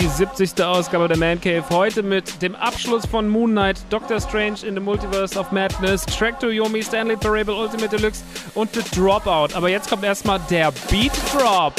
Die 70. Ausgabe der Man Cave. Heute mit dem Abschluss von Moon Knight, Doctor Strange in the Multiverse of Madness, Track to Yomi, Stanley Parable Ultimate Deluxe und The Dropout. Aber jetzt kommt erstmal der Beat Drop.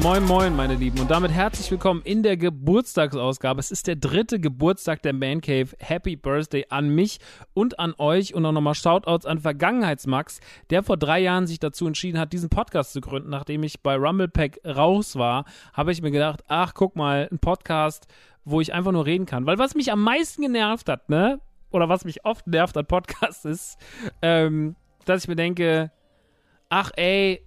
Moin moin, meine Lieben. Und damit herzlich willkommen in der Geburtstagsausgabe. Es ist der dritte Geburtstag der Man Cave. Happy Birthday an mich und an euch und auch nochmal Shoutouts an Vergangenheitsmax, der vor drei Jahren sich dazu entschieden hat, diesen Podcast zu gründen. Nachdem ich bei Rumblepack raus war, habe ich mir gedacht, ach, guck mal, ein Podcast, wo ich einfach nur reden kann. Weil was mich am meisten genervt hat, ne? Oder was mich oft nervt an Podcasts ist, ähm, dass ich mir denke, ach ey,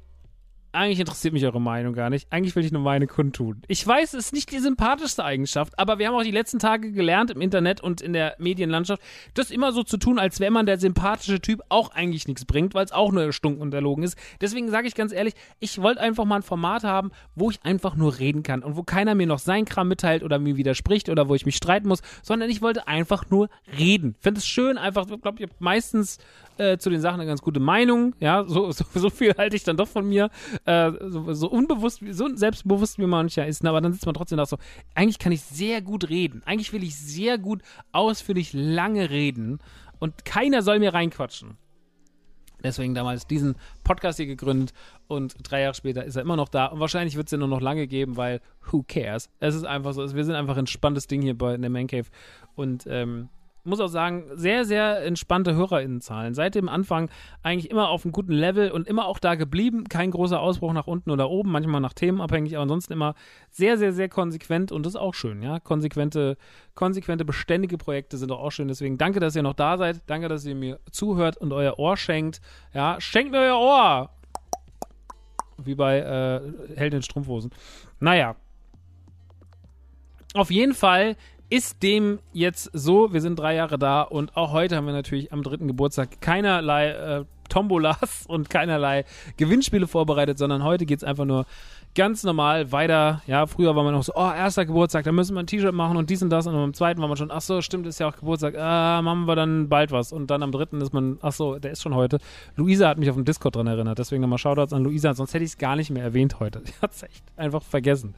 eigentlich interessiert mich eure Meinung gar nicht. Eigentlich will ich nur meine kundtun. Ich weiß, es ist nicht die sympathischste Eigenschaft, aber wir haben auch die letzten Tage gelernt im Internet und in der Medienlandschaft, das immer so zu tun, als wäre man der sympathische Typ auch eigentlich nichts bringt, weil es auch nur erstunken und erlogen ist. Deswegen sage ich ganz ehrlich, ich wollte einfach mal ein Format haben, wo ich einfach nur reden kann und wo keiner mir noch sein Kram mitteilt oder mir widerspricht oder wo ich mich streiten muss, sondern ich wollte einfach nur reden. Finde es schön, einfach, ich glaube, ich habe meistens äh, zu den Sachen eine ganz gute Meinung. Ja, so, so, so viel halte ich dann doch von mir. Äh, so, so, unbewusst, so selbstbewusst wie mancher ist. Aber dann sitzt man trotzdem da so, eigentlich kann ich sehr gut reden. Eigentlich will ich sehr gut ausführlich lange reden. Und keiner soll mir reinquatschen. Deswegen damals diesen Podcast hier gegründet und drei Jahre später ist er immer noch da und wahrscheinlich wird es ihn nur noch lange geben, weil who cares? Es ist einfach so, wir sind einfach ein entspanntes Ding hier bei in der Man Cave und ähm, muss auch sagen, sehr, sehr entspannte HörerInnenzahlen. Seit dem Anfang eigentlich immer auf einem guten Level und immer auch da geblieben. Kein großer Ausbruch nach unten oder oben, manchmal nach Themen abhängig, aber ansonsten immer sehr, sehr, sehr konsequent und das ist auch schön, ja. Konsequente, konsequente, beständige Projekte sind auch schön. Deswegen danke, dass ihr noch da seid. Danke, dass ihr mir zuhört und euer Ohr schenkt. Ja, schenkt mir euer Ohr! Wie bei äh, Helden in Strumpfhosen. Naja. Auf jeden Fall ist dem jetzt so. Wir sind drei Jahre da und auch heute haben wir natürlich am dritten Geburtstag keinerlei äh, Tombolas und keinerlei Gewinnspiele vorbereitet, sondern heute geht es einfach nur ganz normal weiter. Ja, früher war man noch so, oh, erster Geburtstag, da müssen wir ein T-Shirt machen und dies und das. Und am zweiten war man schon, ach so, stimmt, ist ja auch Geburtstag, ah, machen wir dann bald was. Und dann am dritten ist man, ach so, der ist schon heute. Luisa hat mich auf dem Discord dran erinnert, deswegen nochmal Shoutouts an Luisa, sonst hätte ich es gar nicht mehr erwähnt heute. Die hat es echt einfach vergessen.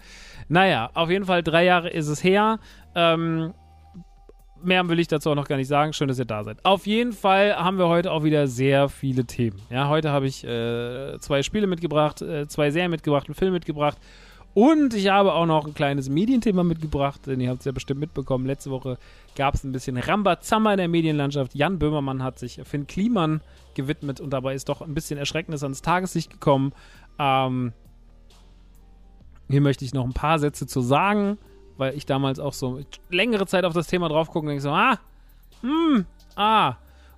Naja, auf jeden Fall drei Jahre ist es her. Ähm, mehr will ich dazu auch noch gar nicht sagen. Schön, dass ihr da seid. Auf jeden Fall haben wir heute auch wieder sehr viele Themen. Ja, heute habe ich äh, zwei Spiele mitgebracht, äh, zwei Serien mitgebracht, einen Film mitgebracht. Und ich habe auch noch ein kleines Medienthema mitgebracht, denn ihr habt es ja bestimmt mitbekommen. Letzte Woche gab es ein bisschen Rambazammer in der Medienlandschaft. Jan Böhmermann hat sich Finn Kliman gewidmet und dabei ist doch ein bisschen Erschrecknis ans Tageslicht gekommen. Ähm, hier möchte ich noch ein paar Sätze zu sagen weil ich damals auch so längere Zeit auf das Thema drauf gucke und denke so, ah, hm, ah.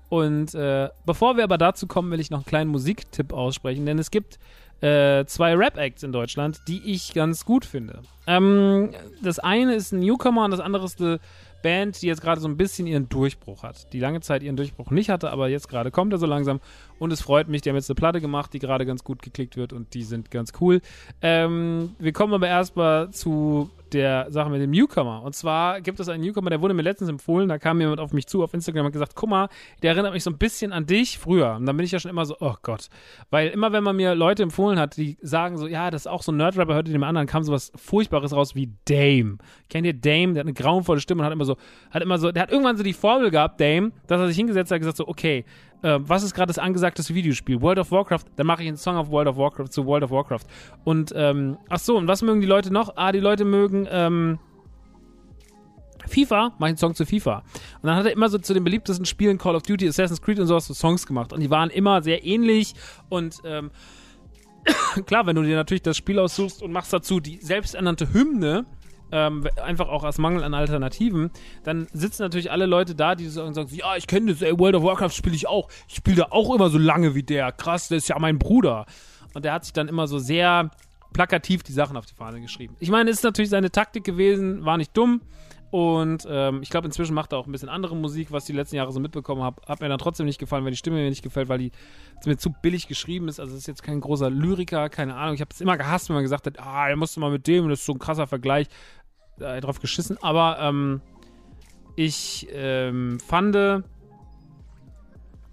Und äh, bevor wir aber dazu kommen, will ich noch einen kleinen Musiktipp aussprechen, denn es gibt äh, zwei Rap-Acts in Deutschland, die ich ganz gut finde. Ähm, das eine ist ein Newcomer und das andere ist eine Band, die jetzt gerade so ein bisschen ihren Durchbruch hat. Die lange Zeit ihren Durchbruch nicht hatte, aber jetzt gerade kommt er so langsam. Und es freut mich, die haben jetzt eine Platte gemacht, die gerade ganz gut geklickt wird und die sind ganz cool. Ähm, wir kommen aber erstmal zu der Sache mit dem Newcomer. Und zwar gibt es einen Newcomer, der wurde mir letztens empfohlen, da kam jemand auf mich zu auf Instagram und hat gesagt, guck mal, der erinnert mich so ein bisschen an dich früher. Und dann bin ich ja schon immer so, oh Gott. Weil immer, wenn man mir Leute empfohlen hat, die sagen so, ja, das ist auch so ein Nerdrapper, hört ihr dem anderen, kam so was Furchtbares raus wie Dame. Kennt ihr Dame? Der hat eine grauenvolle Stimme und hat immer so, hat immer so, der hat irgendwann so die Formel gehabt, Dame, dass er sich hingesetzt hat und gesagt so, okay, äh, was ist gerade das angesagteste Videospiel? World of Warcraft, dann mache ich einen Song auf World of Warcraft zu World of Warcraft. Und ähm, ach so, und was mögen die Leute noch? Ah, die Leute mögen ähm, FIFA, mache ich einen Song zu FIFA. Und dann hat er immer so zu den beliebtesten Spielen Call of Duty, Assassin's Creed und sowas so Songs gemacht. Und die waren immer sehr ähnlich und ähm, klar, wenn du dir natürlich das Spiel aussuchst und machst dazu die selbsternannte Hymne, ähm, einfach auch aus Mangel an Alternativen, dann sitzen natürlich alle Leute da, die sagen, sagen ja, ich kenne das, ey, World of Warcraft spiele ich auch. Ich spiele da auch immer so lange wie der. Krass, der ist ja mein Bruder. Und der hat sich dann immer so sehr plakativ die Sachen auf die Fahne geschrieben. Ich meine, es ist natürlich seine Taktik gewesen, war nicht dumm. Und ähm, ich glaube, inzwischen macht er auch ein bisschen andere Musik, was ich die letzten Jahre so mitbekommen habe. Hat mir dann trotzdem nicht gefallen, weil die Stimme mir nicht gefällt, weil die mir zu billig geschrieben ist. Also ist jetzt kein großer Lyriker, keine Ahnung. Ich habe es immer gehasst, wenn man gesagt hat, ah, er musste mal mit dem, das ist so ein krasser Vergleich. Da drauf geschissen. Aber ähm, ich ähm, fand,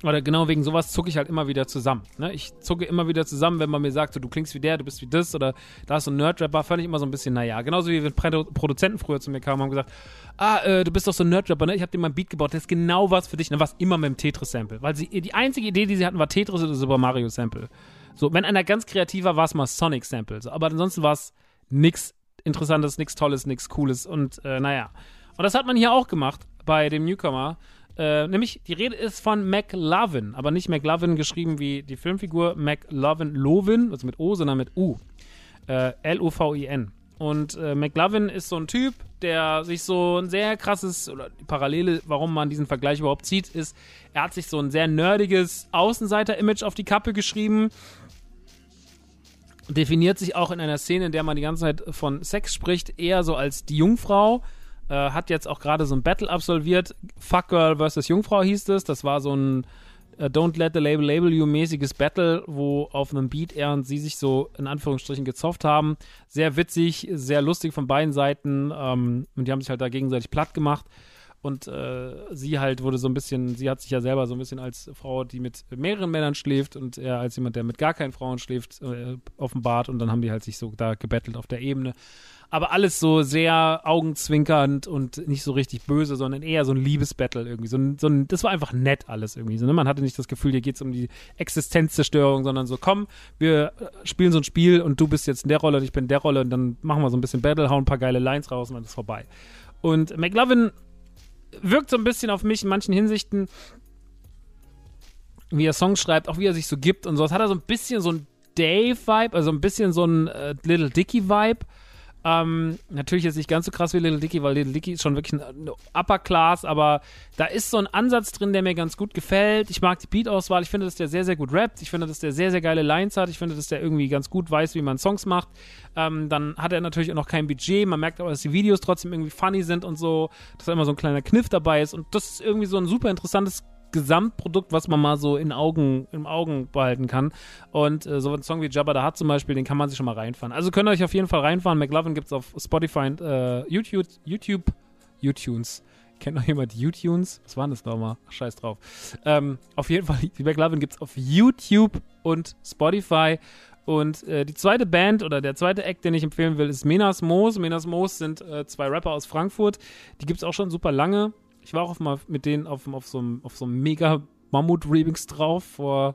oder genau wegen sowas zucke ich halt immer wieder zusammen. Ne? Ich zucke immer wieder zusammen, wenn man mir sagt, so, du klingst wie der, du bist wie das oder da ist so ein Nerd-Rapper, fand ich immer so ein bisschen, naja. Genauso wie wenn Produzenten früher zu mir kamen und haben gesagt, ah, äh, du bist doch so ein Nerd-Rapper, ne? Ich habe dir mal ein Beat gebaut, der ist genau was für dich. Dann war immer mit dem Tetris-Sample. Weil sie, die einzige Idee, die sie hatten, war Tetris oder Super Mario-Sample. So, wenn einer ganz kreativer war, war es mal Sonic-Sample. So, aber ansonsten war es nichts Interessantes, nichts Tolles, nichts Cooles und äh, naja. Und das hat man hier auch gemacht bei dem Newcomer. Äh, nämlich, die Rede ist von McLovin, aber nicht McLovin geschrieben wie die Filmfigur McLovin Lovin, also mit O, sondern mit U. Äh, L-U-V-I-N. Und äh, McLovin ist so ein Typ, der sich so ein sehr krasses, oder die Parallele, warum man diesen Vergleich überhaupt zieht, ist, er hat sich so ein sehr nerdiges Außenseiter-Image auf die Kappe geschrieben. Definiert sich auch in einer Szene, in der man die ganze Zeit von Sex spricht, eher so als die Jungfrau äh, hat jetzt auch gerade so ein Battle absolviert. Fuck Girl vs. Jungfrau hieß es. Das war so ein uh, Don't Let the Label Label You mäßiges Battle, wo auf einem Beat er und sie sich so in Anführungsstrichen gezofft haben. Sehr witzig, sehr lustig von beiden Seiten. Ähm, und die haben sich halt da gegenseitig platt gemacht. Und äh, sie halt wurde so ein bisschen, sie hat sich ja selber so ein bisschen als Frau, die mit mehreren Männern schläft und er als jemand, der mit gar keinen Frauen schläft, äh, offenbart. Und dann haben die halt sich so da gebettelt auf der Ebene aber alles so sehr augenzwinkernd und nicht so richtig böse, sondern eher so ein Liebesbattle irgendwie. So ein, so ein, das war einfach nett alles irgendwie. So, ne? Man hatte nicht das Gefühl, hier geht es um die Existenzzerstörung, sondern so, komm, wir äh, spielen so ein Spiel und du bist jetzt in der Rolle und ich bin in der Rolle und dann machen wir so ein bisschen Battle, hauen ein paar geile Lines raus und dann ist vorbei. Und McLovin wirkt so ein bisschen auf mich in manchen Hinsichten, wie er Songs schreibt, auch wie er sich so gibt und so. Das hat er so ein bisschen so ein Dave-Vibe, also ein bisschen so ein äh, Little Dicky-Vibe ähm, natürlich jetzt nicht ganz so krass wie Little Dicky, weil Little Dicky ist schon wirklich eine Upper Class, aber da ist so ein Ansatz drin, der mir ganz gut gefällt. Ich mag die Beat-Auswahl. Ich finde, dass der sehr, sehr gut rappt. Ich finde, dass der sehr, sehr geile Lines hat. Ich finde, dass der irgendwie ganz gut weiß, wie man Songs macht. Ähm, dann hat er natürlich auch noch kein Budget. Man merkt aber, dass die Videos trotzdem irgendwie funny sind und so, dass da immer so ein kleiner Kniff dabei ist. Und das ist irgendwie so ein super interessantes Gesamtprodukt, was man mal so in Augen, im Augen behalten kann. Und äh, so ein Song wie Jabba da hat zum Beispiel, den kann man sich schon mal reinfahren. Also könnt ihr euch auf jeden Fall reinfahren. McLovin gibt es auf Spotify und äh, YouTube, YouTube, YouTunes. Kennt noch jemand YouTunes? Was waren das nochmal? Scheiß drauf. Ähm, auf jeden Fall, die McLovin gibt es auf YouTube und Spotify. Und äh, die zweite Band oder der zweite Act, den ich empfehlen will, ist Menas Moos. Menas Moos sind äh, zwei Rapper aus Frankfurt. Die gibt es auch schon super lange. Ich war auch mal mit denen auf, auf so einem auf so einem mega Mammut-Remix drauf vor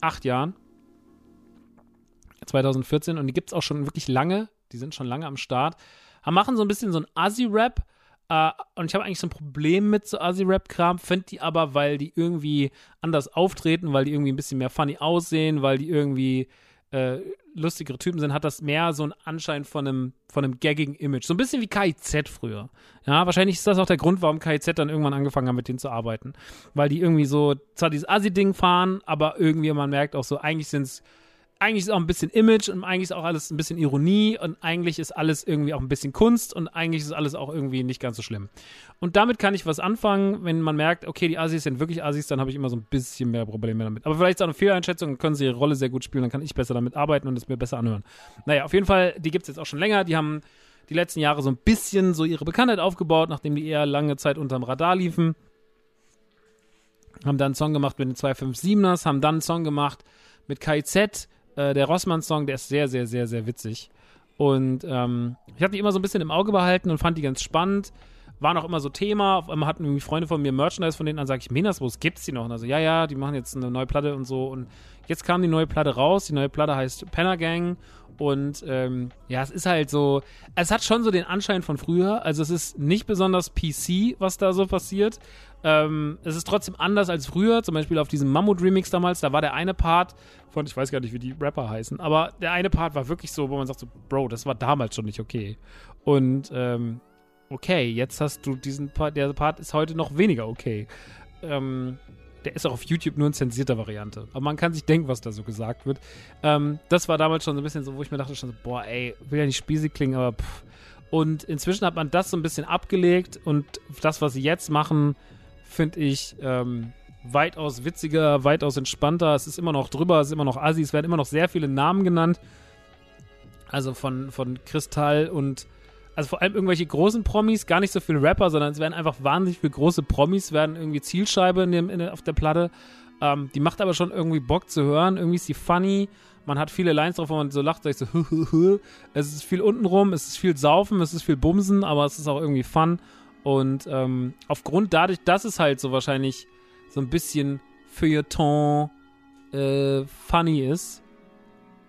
acht Jahren. 2014 und die gibt es auch schon wirklich lange. Die sind schon lange am Start. Aber machen so ein bisschen so ein Assi-Rap. Uh, und ich habe eigentlich so ein Problem mit so Assi-Rap-Kram, finde die aber, weil die irgendwie anders auftreten, weil die irgendwie ein bisschen mehr funny aussehen, weil die irgendwie äh, lustigere Typen sind, hat das mehr so einen Anschein von einem, von einem gaggigen Image. So ein bisschen wie KIZ früher. Ja, wahrscheinlich ist das auch der Grund, warum KIZ dann irgendwann angefangen hat, mit denen zu arbeiten. Weil die irgendwie so zwar dieses Assi-Ding fahren, aber irgendwie man merkt auch so, eigentlich sind es eigentlich ist auch ein bisschen Image und eigentlich ist auch alles ein bisschen Ironie und eigentlich ist alles irgendwie auch ein bisschen Kunst und eigentlich ist alles auch irgendwie nicht ganz so schlimm. Und damit kann ich was anfangen, wenn man merkt, okay, die Assis sind wirklich Assis, dann habe ich immer so ein bisschen mehr Probleme damit. Aber vielleicht ist auch eine Fehleinschätzung und können sie ihre Rolle sehr gut spielen, dann kann ich besser damit arbeiten und es mir besser anhören. Naja, auf jeden Fall, die gibt es jetzt auch schon länger, die haben die letzten Jahre so ein bisschen so ihre Bekanntheit aufgebaut, nachdem die eher lange Zeit unterm Radar liefen. Haben dann einen Song gemacht mit den 257ers, haben dann einen Song gemacht mit KIZ, äh, der Rossmann-Song, der ist sehr, sehr, sehr, sehr witzig. Und ähm, ich habe die immer so ein bisschen im Auge behalten und fand die ganz spannend. Waren auch immer so Thema. Auf einmal hatten irgendwie Freunde von mir Merchandise von denen an, sage ich, Menasbus, gibt's die noch? Und also, ja, ja, die machen jetzt eine neue Platte und so. Und jetzt kam die neue Platte raus. Die neue Platte heißt Penner Gang. Und ähm, ja, es ist halt so, es hat schon so den Anschein von früher. Also es ist nicht besonders PC, was da so passiert. Ähm, es ist trotzdem anders als früher, zum Beispiel auf diesem Mammut-Remix damals, da war der eine Part von, ich weiß gar nicht, wie die Rapper heißen, aber der eine Part war wirklich so, wo man sagt so, Bro, das war damals schon nicht okay. Und, ähm, okay, jetzt hast du diesen Part, der Part ist heute noch weniger okay. Ähm, der ist auch auf YouTube nur in zensierter Variante. Aber man kann sich denken, was da so gesagt wird. Ähm, das war damals schon so ein bisschen so, wo ich mir dachte schon so, boah, ey, will ja nicht spießig klingen, aber pff. Und inzwischen hat man das so ein bisschen abgelegt und das, was sie jetzt machen, finde ich ähm, weitaus witziger, weitaus entspannter. Es ist immer noch drüber, es ist immer noch assi, es werden immer noch sehr viele Namen genannt. Also von, von Kristall und also vor allem irgendwelche großen Promis, gar nicht so viele Rapper, sondern es werden einfach wahnsinnig viele große Promis, werden irgendwie Zielscheibe in dem, in auf der Platte. Ähm, die macht aber schon irgendwie Bock zu hören. Irgendwie ist sie funny. Man hat viele Lines drauf, wo man so lacht, sagt so, es ist viel untenrum, es ist viel Saufen, es ist viel Bumsen, aber es ist auch irgendwie Fun. Und ähm, aufgrund dadurch, dass es halt so wahrscheinlich so ein bisschen Feuilleton äh, funny ist,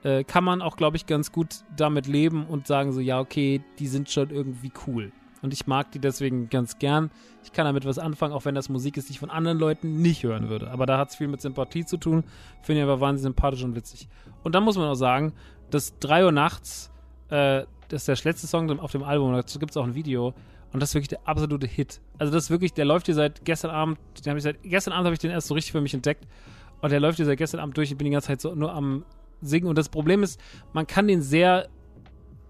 äh, kann man auch, glaube ich, ganz gut damit leben und sagen so, ja, okay, die sind schon irgendwie cool. Und ich mag die deswegen ganz gern. Ich kann damit was anfangen, auch wenn das Musik ist, die ich von anderen Leuten nicht hören würde. Aber da hat es viel mit Sympathie zu tun. Finde ich aber wahnsinnig sympathisch und witzig. Und dann muss man auch sagen, dass 3 Uhr nachts, äh, das ist der letzte Song auf dem Album, dazu gibt es auch ein Video. Und das ist wirklich der absolute Hit. Also das ist wirklich, der läuft hier seit gestern Abend, den habe ich seit, gestern Abend habe ich den erst so richtig für mich entdeckt. Und der läuft hier seit gestern Abend durch. Ich bin die ganze Zeit so nur am singen. Und das Problem ist, man kann den sehr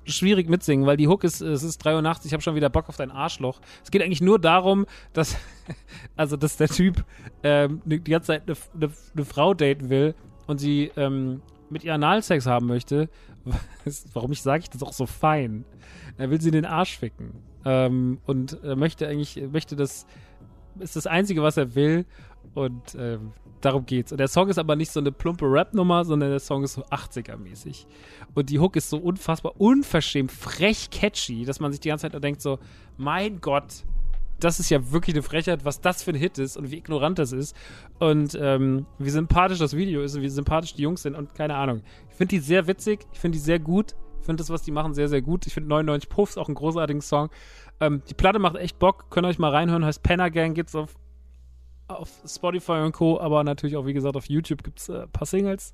schwierig mitsingen, weil die Hook ist, es ist 3 Uhr nachts, ich habe schon wieder Bock auf dein Arschloch. Es geht eigentlich nur darum, dass, also, dass der Typ ähm, die ganze Zeit eine, eine, eine Frau daten will und sie ähm, mit ihr Analsex haben möchte. Warum ich sage ich das auch so fein? Er will sie in den Arsch ficken. Ähm, und er möchte eigentlich, möchte das, ist das Einzige, was er will. Und ähm, darum geht's. Und der Song ist aber nicht so eine plumpe Rap-Nummer, sondern der Song ist so 80er-mäßig. Und die Hook ist so unfassbar unverschämt, frech catchy, dass man sich die ganze Zeit denkt so, mein Gott, das ist ja wirklich eine Frechheit, was das für ein Hit ist und wie ignorant das ist. Und ähm, wie sympathisch das Video ist und wie sympathisch die Jungs sind und keine Ahnung. Ich finde die sehr witzig, ich finde die sehr gut. Finde das, was die machen, sehr, sehr gut. Ich finde 99 Puffs auch einen großartigen Song. Ähm, die Platte macht echt Bock. Könnt ihr euch mal reinhören. Heißt Penner Gang. Gibt's auf auf Spotify und Co., aber natürlich auch, wie gesagt, auf YouTube gibt es äh, ein paar Singles.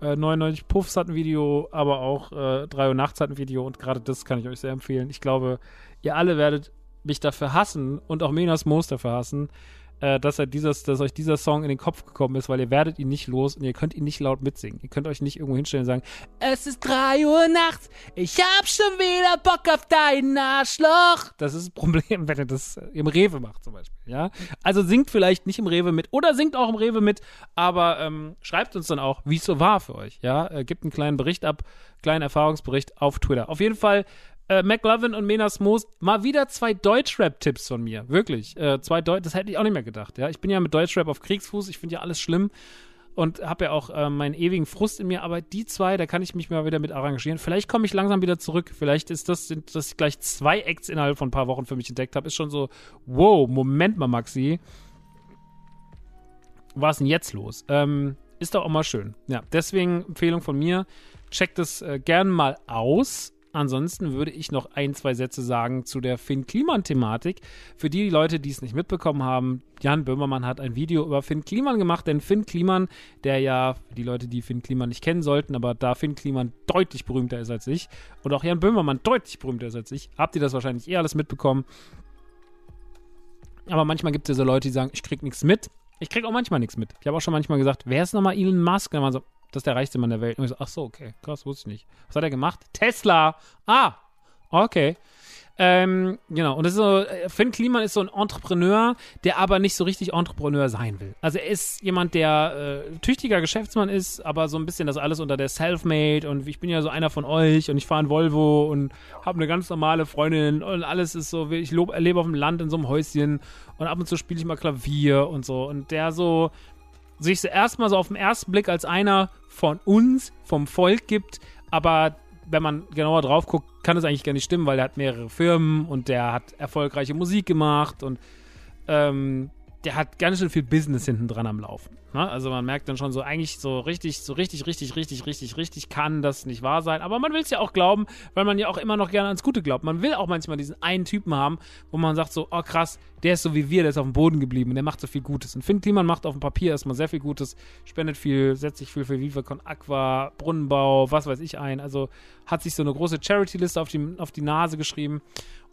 Äh, 99 Puffs hat ein Video, aber auch äh, 3 Uhr nachts hat ein Video und gerade das kann ich euch sehr empfehlen. Ich glaube, ihr alle werdet mich dafür hassen und auch Menas Moos dafür hassen, äh, dass, er dieses, dass euch dieser Song in den Kopf gekommen ist, weil ihr werdet ihn nicht los und ihr könnt ihn nicht laut mitsingen. Ihr könnt euch nicht irgendwo hinstellen und sagen, es ist 3 Uhr nachts, ich hab schon wieder Bock auf dein Arschloch. Das ist das Problem, wenn ihr das im Rewe macht zum Beispiel, ja. Also singt vielleicht nicht im Rewe mit oder singt auch im Rewe mit, aber ähm, schreibt uns dann auch, wie es so war für euch, ja. Äh, gebt einen kleinen Bericht ab, kleinen Erfahrungsbericht auf Twitter. Auf jeden Fall äh, McLovin und Menas Moos, mal wieder zwei Deutschrap-Tipps von mir. Wirklich. Äh, zwei Deu das hätte ich auch nicht mehr gedacht. Ja? Ich bin ja mit Deutschrap auf Kriegsfuß, ich finde ja alles schlimm und habe ja auch äh, meinen ewigen Frust in mir, aber die zwei, da kann ich mich mal wieder mit arrangieren. Vielleicht komme ich langsam wieder zurück. Vielleicht ist das, dass ich gleich zwei Acts innerhalb von ein paar Wochen für mich entdeckt habe, ist schon so, wow, Moment mal, Maxi. Was ist denn jetzt los? Ähm, ist doch auch mal schön. Ja, deswegen Empfehlung von mir. Checkt es äh, gern mal aus. Ansonsten würde ich noch ein, zwei Sätze sagen zu der Finn Kliman-Thematik. Für die Leute, die es nicht mitbekommen haben, Jan Böhmermann hat ein Video über Finn Kliman gemacht, denn Finn Kliman, der ja, die Leute, die Finn Kliman nicht kennen sollten, aber da Finn Kliman deutlich berühmter ist als ich und auch Jan Böhmermann deutlich berühmter ist als ich, habt ihr das wahrscheinlich eh alles mitbekommen. Aber manchmal gibt es ja so Leute, die sagen, ich krieg nichts mit. Ich krieg auch manchmal nichts mit. Ich habe auch schon manchmal gesagt, wer ist nochmal Elon Musk? Und dann war so, das ist der reichste Mann der Welt. Und ich so, ach so, okay, krass, wusste ich nicht. Was hat er gemacht? Tesla. Ah, okay. Ähm, genau, und das ist so, äh, Finn Kliman ist so ein Entrepreneur, der aber nicht so richtig Entrepreneur sein will. Also er ist jemand, der äh, tüchtiger Geschäftsmann ist, aber so ein bisschen das alles unter der Selfmade und ich bin ja so einer von euch und ich fahre ein Volvo und habe eine ganz normale Freundin und alles ist so, ich lebe auf dem Land in so einem Häuschen und ab und zu spiele ich mal Klavier und so und der so sich erstmal so auf den ersten Blick als einer von uns, vom Volk gibt, aber wenn man genauer drauf guckt, kann es eigentlich gar nicht stimmen, weil er hat mehrere Firmen und der hat erfolgreiche Musik gemacht und ähm, der hat ganz schön viel Business hinten dran am Laufen. Ne? Also man merkt dann schon so, eigentlich so richtig, so richtig, richtig, richtig, richtig, richtig kann das nicht wahr sein. Aber man will es ja auch glauben, weil man ja auch immer noch gerne ans Gute glaubt. Man will auch manchmal diesen einen Typen haben, wo man sagt so, oh krass, der ist so wie wir, der ist auf dem Boden geblieben und der macht so viel Gutes. Und Finn Kliman macht auf dem Papier erstmal sehr viel Gutes, spendet viel, setzt sich viel für Viva Aqua, Brunnenbau, was weiß ich ein. Also hat sich so eine große Charity-Liste auf die, auf die Nase geschrieben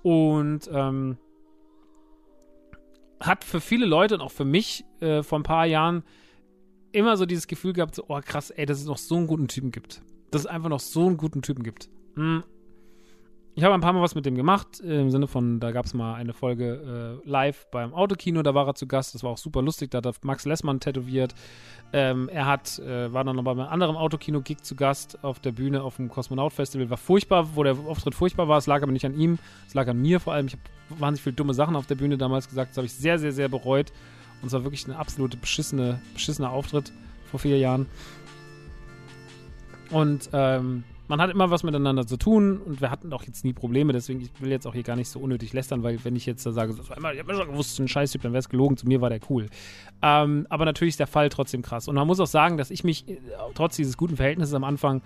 und ähm, hat für viele Leute und auch für mich äh, vor ein paar Jahren immer so dieses Gefühl gehabt, so, oh krass, ey, dass es noch so einen guten Typen gibt. Dass es einfach noch so einen guten Typen gibt. Hm. ich habe ein paar Mal was mit dem gemacht, im Sinne von, da gab es mal eine Folge äh, live beim Autokino, da war er zu Gast, das war auch super lustig, da hat er Max Lessmann tätowiert. Ähm, er hat, äh, war dann noch bei einem anderen Autokino-Gig zu Gast auf der Bühne auf dem Kosmonaut-Festival, war furchtbar, wo der Auftritt furchtbar war, es lag aber nicht an ihm, es lag an mir vor allem. Ich habe wahnsinnig viele dumme Sachen auf der Bühne damals gesagt, das habe ich sehr, sehr, sehr bereut. Und es war wirklich ein absolute beschissene, beschissener Auftritt vor vier Jahren. Und ähm, man hat immer was miteinander zu tun und wir hatten auch jetzt nie Probleme, deswegen ich will jetzt auch hier gar nicht so unnötig lästern, weil wenn ich jetzt da sage, so, ich habe mir schon gewusst, ein Scheißtyp, dann wäre es gelogen, zu mir war der cool. Ähm, aber natürlich ist der Fall trotzdem krass. Und man muss auch sagen, dass ich mich äh, trotz dieses guten Verhältnisses am Anfang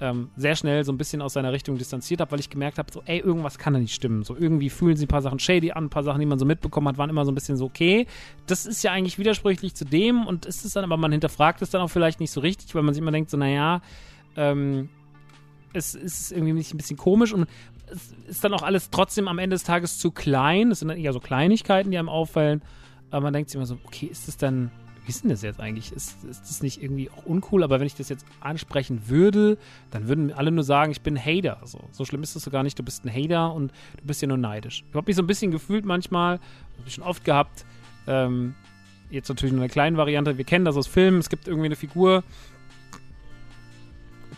ähm, sehr schnell so ein bisschen aus seiner Richtung distanziert habe, weil ich gemerkt habe, so, ey, irgendwas kann da nicht stimmen. So, irgendwie fühlen sie ein paar Sachen shady an, ein paar Sachen, die man so mitbekommen hat, waren immer so ein bisschen so, okay, das ist ja eigentlich widersprüchlich zu dem und ist es dann, aber man hinterfragt es dann auch vielleicht nicht so richtig, weil man sich immer denkt, so, naja, ähm, es ist irgendwie ein bisschen komisch und es ist dann auch alles trotzdem am Ende des Tages zu klein. Es sind dann eher so Kleinigkeiten, die einem auffallen. Aber man denkt sich immer so, okay, ist das dann, wie ist denn das jetzt eigentlich? Ist, ist das nicht irgendwie auch uncool? Aber wenn ich das jetzt ansprechen würde, dann würden alle nur sagen, ich bin ein Hater. So, so schlimm ist das so gar nicht. Du bist ein Hater und du bist ja nur neidisch. Ich habe mich so ein bisschen gefühlt manchmal, habe ich schon oft gehabt, ähm, jetzt natürlich nur eine kleine Variante. Wir kennen das aus Filmen. Es gibt irgendwie eine Figur,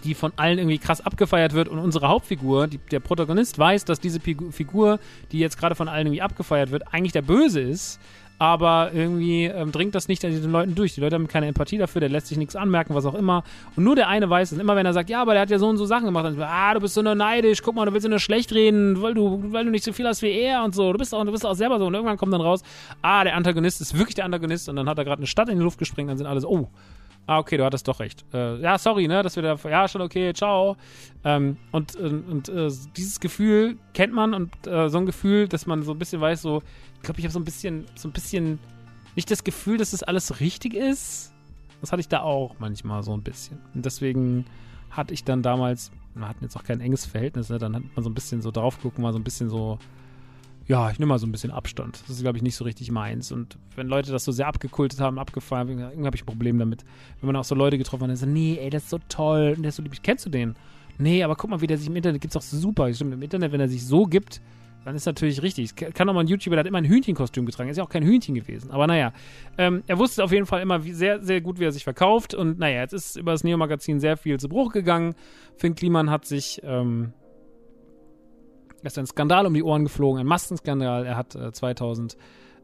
die von allen irgendwie krass abgefeiert wird und unsere Hauptfigur, die, der Protagonist, weiß, dass diese Figur, die jetzt gerade von allen irgendwie abgefeiert wird, eigentlich der Böse ist. Aber irgendwie ähm, dringt das nicht an den Leuten durch. Die Leute haben keine Empathie dafür, der lässt sich nichts anmerken, was auch immer. Und nur der eine weiß es. Immer wenn er sagt, ja, aber der hat ja so und so Sachen gemacht, dann ah, du bist so nur neidisch, guck mal, du willst nur schlecht reden, weil du, weil du nicht so viel hast wie er und so. Du bist auch, du bist auch selber so. Und irgendwann kommt dann raus, ah, der Antagonist ist wirklich der Antagonist und dann hat er gerade eine Stadt in die Luft gesprengt, dann sind alle so, oh, Ah, okay, du hattest doch recht. Äh, ja, sorry, ne, dass wir da, ja, schon okay, ciao. Ähm, und und äh, dieses Gefühl kennt man und äh, so ein Gefühl, dass man so ein bisschen weiß, so, glaube, ich habe so ein bisschen, so ein bisschen, nicht das Gefühl, dass das alles richtig ist. Das hatte ich da auch manchmal so ein bisschen. Und deswegen hatte ich dann damals, wir hatten jetzt auch kein enges Verhältnis, ne, dann hat man so ein bisschen so drauf gucken, mal so ein bisschen so, ja, ich nehme mal so ein bisschen Abstand. Das ist, glaube ich, nicht so richtig meins. Und wenn Leute das so sehr abgekultet haben, abgefallen, irgendwie habe ich ein Problem damit. Wenn man auch so Leute getroffen hat, dann sagt, nee, ey, das ist so toll, und der ist so lieb. Kennst du den? Nee, aber guck mal, wie der sich im Internet gibt, ist doch super. Stimmt, im Internet, wenn er sich so gibt, dann ist natürlich richtig. Kann auch mal ein YouTuber, der hat immer ein Hühnchenkostüm getragen. Ist ja auch kein Hühnchen gewesen. Aber naja, ähm, er wusste auf jeden Fall immer wie, sehr, sehr gut, wie er sich verkauft. Und naja, jetzt ist über das Neo-Magazin sehr viel zu Bruch gegangen. Finn Kliman hat sich, ähm, ist ein Skandal um die Ohren geflogen, ein Maskenskandal. Er hat äh, 2000,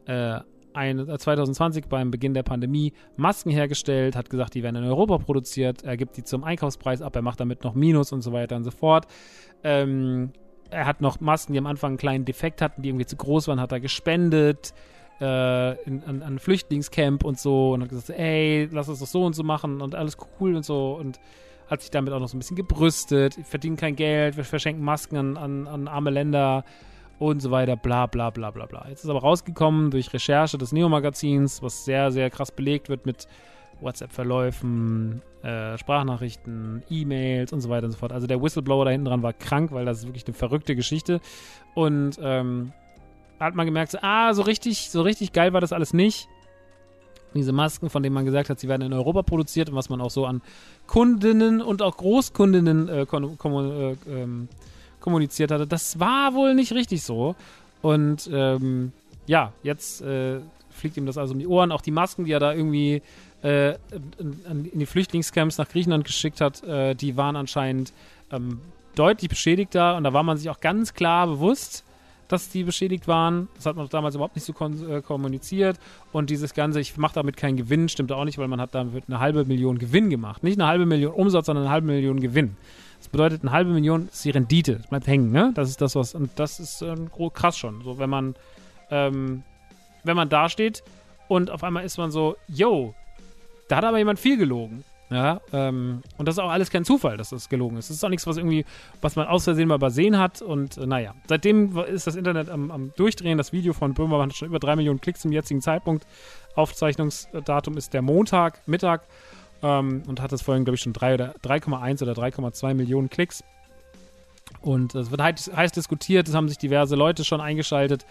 äh, ein, äh, 2020 beim Beginn der Pandemie Masken hergestellt, hat gesagt, die werden in Europa produziert. Er gibt die zum Einkaufspreis ab, er macht damit noch Minus und so weiter und so fort. Ähm, er hat noch Masken, die am Anfang einen kleinen Defekt hatten, die irgendwie zu groß waren, hat er gespendet. Äh, in, an, an Flüchtlingscamp und so und hat gesagt, ey, lass uns das so und so machen und alles cool und so und hat sich damit auch noch so ein bisschen gebrüstet, verdienen kein Geld, wir verschenken Masken an, an, an arme Länder und so weiter, bla bla bla bla bla. Jetzt ist aber rausgekommen durch Recherche des Neo-Magazins, was sehr, sehr krass belegt wird mit WhatsApp-Verläufen, äh, Sprachnachrichten, E-Mails und so weiter und so fort. Also der Whistleblower da hinten dran war krank, weil das ist wirklich eine verrückte Geschichte. Und ähm, hat man gemerkt, so, ah, so richtig, so richtig geil war das alles nicht diese Masken, von denen man gesagt hat, sie werden in Europa produziert und was man auch so an Kundinnen und auch Großkundinnen äh, kom äh, ähm, kommuniziert hatte, das war wohl nicht richtig so. Und ähm, ja, jetzt äh, fliegt ihm das also um die Ohren. Auch die Masken, die er da irgendwie äh, in, die Flüchtlingscamps nach Griechenland geschickt hat, äh, die waren anscheinend ähm, deutlich beschädigter und da war man sich auch ganz klar bewusst, dass die beschädigt waren. Das hat man damals überhaupt nicht so äh, kommuniziert. Und dieses Ganze, ich mache damit keinen Gewinn, stimmt auch nicht, weil man hat damit eine halbe Million Gewinn gemacht. Nicht eine halbe Million Umsatz, sondern eine halbe Million Gewinn. Das bedeutet, eine halbe Million ist die Rendite. Das bleibt hängen, ne? Das ist das, was. Und das ist äh, krass schon. So, wenn man, ähm, wenn man da steht und auf einmal ist man so, yo, da hat aber jemand viel gelogen. Ja, ähm, und das ist auch alles kein Zufall, dass das gelogen ist. Das ist auch nichts, was irgendwie, was man aus Versehen mal übersehen hat. Und äh, naja, seitdem ist das Internet am, am Durchdrehen. Das Video von Böhmermann hat schon über drei Millionen Klicks zum jetzigen Zeitpunkt. Aufzeichnungsdatum ist der Montag, Mittag. Ähm, und hat das vorhin, glaube ich, schon 3,1 oder 3,2 Millionen Klicks. Und es wird heiß diskutiert, es haben sich diverse Leute schon eingeschaltet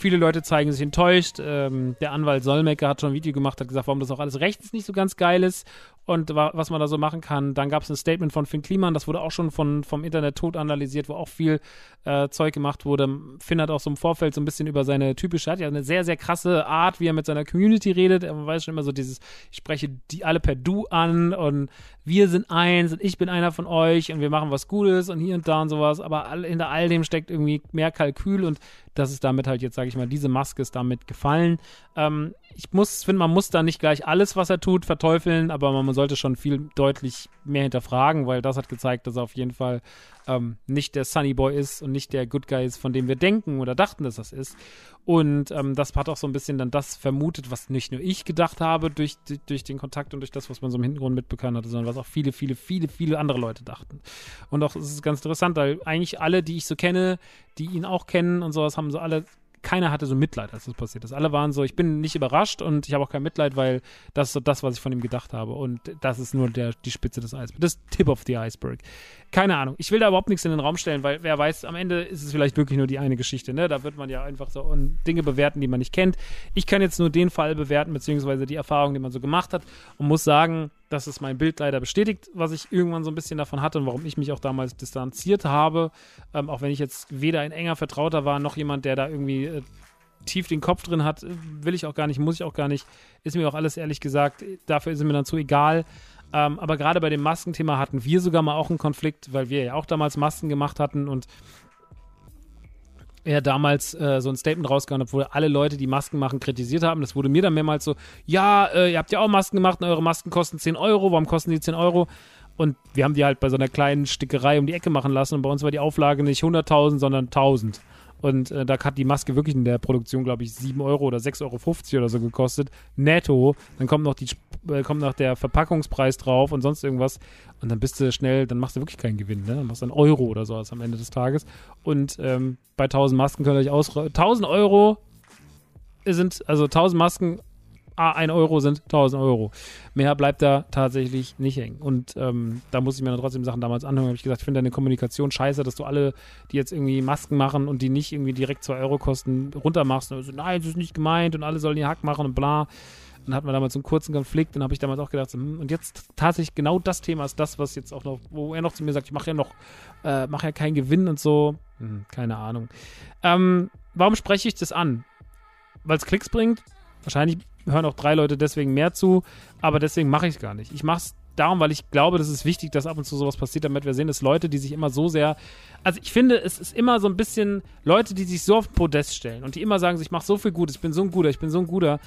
Viele Leute zeigen sich enttäuscht. Ähm, der Anwalt Solmecke hat schon ein Video gemacht, hat gesagt, warum das auch alles rechts nicht so ganz geil ist und wa was man da so machen kann. Dann gab es ein Statement von Finn Kliman, das wurde auch schon von, vom Internet tot analysiert, wo auch viel äh, Zeug gemacht wurde. Finn hat auch so im Vorfeld so ein bisschen über seine typische, hat ja eine sehr, sehr krasse Art, wie er mit seiner Community redet. Man weiß schon immer so dieses, ich spreche die alle per Du an und wir sind eins und ich bin einer von euch und wir machen was Gutes und hier und da und sowas. Aber hinter all dem steckt irgendwie mehr Kalkül und das ist damit halt jetzt, sage ich mal, diese Maske ist damit gefallen. Ähm, ich muss, finde, man muss da nicht gleich alles, was er tut, verteufeln, aber man sollte schon viel deutlich mehr hinterfragen, weil das hat gezeigt, dass er auf jeden Fall ähm, nicht der Sunny Boy ist und nicht der Good Guy ist, von dem wir denken oder dachten, dass das ist. Und ähm, das hat auch so ein bisschen dann das vermutet, was nicht nur ich gedacht habe durch, durch den Kontakt und durch das, was man so im Hintergrund mitbekommen hatte, sondern was auch viele, viele, viele, viele andere Leute dachten. Und auch es ist ganz interessant, weil eigentlich alle, die ich so kenne, die ihn auch kennen und sowas, haben so alle keiner hatte so Mitleid, als das passiert ist. Alle waren so, ich bin nicht überrascht und ich habe auch kein Mitleid, weil das ist so das, was ich von ihm gedacht habe. Und das ist nur der, die Spitze des Eisbergs. Das Tip of the Iceberg. Keine Ahnung. Ich will da überhaupt nichts in den Raum stellen, weil wer weiß, am Ende ist es vielleicht wirklich nur die eine Geschichte. Ne? Da wird man ja einfach so Dinge bewerten, die man nicht kennt. Ich kann jetzt nur den Fall bewerten, beziehungsweise die Erfahrung, die man so gemacht hat und muss sagen, dass es mein Bild leider bestätigt, was ich irgendwann so ein bisschen davon hatte und warum ich mich auch damals distanziert habe. Ähm, auch wenn ich jetzt weder ein enger Vertrauter war, noch jemand, der da irgendwie äh, tief den Kopf drin hat, will ich auch gar nicht, muss ich auch gar nicht. Ist mir auch alles ehrlich gesagt, dafür ist mir dann zu egal. Ähm, aber gerade bei dem Maskenthema hatten wir sogar mal auch einen Konflikt, weil wir ja auch damals Masken gemacht hatten und er damals äh, so ein Statement rausgehauen wo alle Leute, die Masken machen, kritisiert haben. Das wurde mir dann mehrmals so, ja, äh, ihr habt ja auch Masken gemacht und eure Masken kosten 10 Euro, warum kosten die 10 Euro? Und wir haben die halt bei so einer kleinen Stickerei um die Ecke machen lassen und bei uns war die Auflage nicht 100.000, sondern 1000. Und äh, da hat die Maske wirklich in der Produktion, glaube ich, 7 Euro oder 6,50 Euro oder so gekostet. Netto. Dann kommt noch, die, äh, kommt noch der Verpackungspreis drauf und sonst irgendwas. Und dann bist du schnell, dann machst du wirklich keinen Gewinn. Ne? Dann machst du einen Euro oder sowas am Ende des Tages. Und ähm, bei 1000 Masken könnt ihr euch aus... 1000 Euro sind, also 1000 Masken ah, 1 Euro sind 1000 Euro. Mehr bleibt da tatsächlich nicht hängen. Und ähm, da muss ich mir dann trotzdem Sachen damals anhören. Habe ich gesagt, ich finde deine Kommunikation scheiße, dass du alle, die jetzt irgendwie Masken machen und die nicht irgendwie direkt 2 Euro kosten, runtermachst. Und so, nein, das ist nicht gemeint und alle sollen den Hack machen und bla. Dann hatten wir damals so einen kurzen Konflikt und habe ich damals auch gedacht, so, hm, und jetzt tatsächlich genau das Thema ist das, was jetzt auch noch, wo er noch zu mir sagt, ich mache ja noch, äh, mache ja keinen Gewinn und so. Hm, keine Ahnung. Ähm, warum spreche ich das an? Weil es Klicks bringt? Wahrscheinlich hören auch drei Leute deswegen mehr zu, aber deswegen mache ich es gar nicht. Ich mache es darum, weil ich glaube, das ist wichtig, dass ab und zu sowas passiert, damit wir sehen, dass Leute, die sich immer so sehr, also ich finde, es ist immer so ein bisschen Leute, die sich so auf den Podest stellen und die immer sagen, ich mache so viel Gutes, ich bin so ein Guter, ich bin so ein Guter.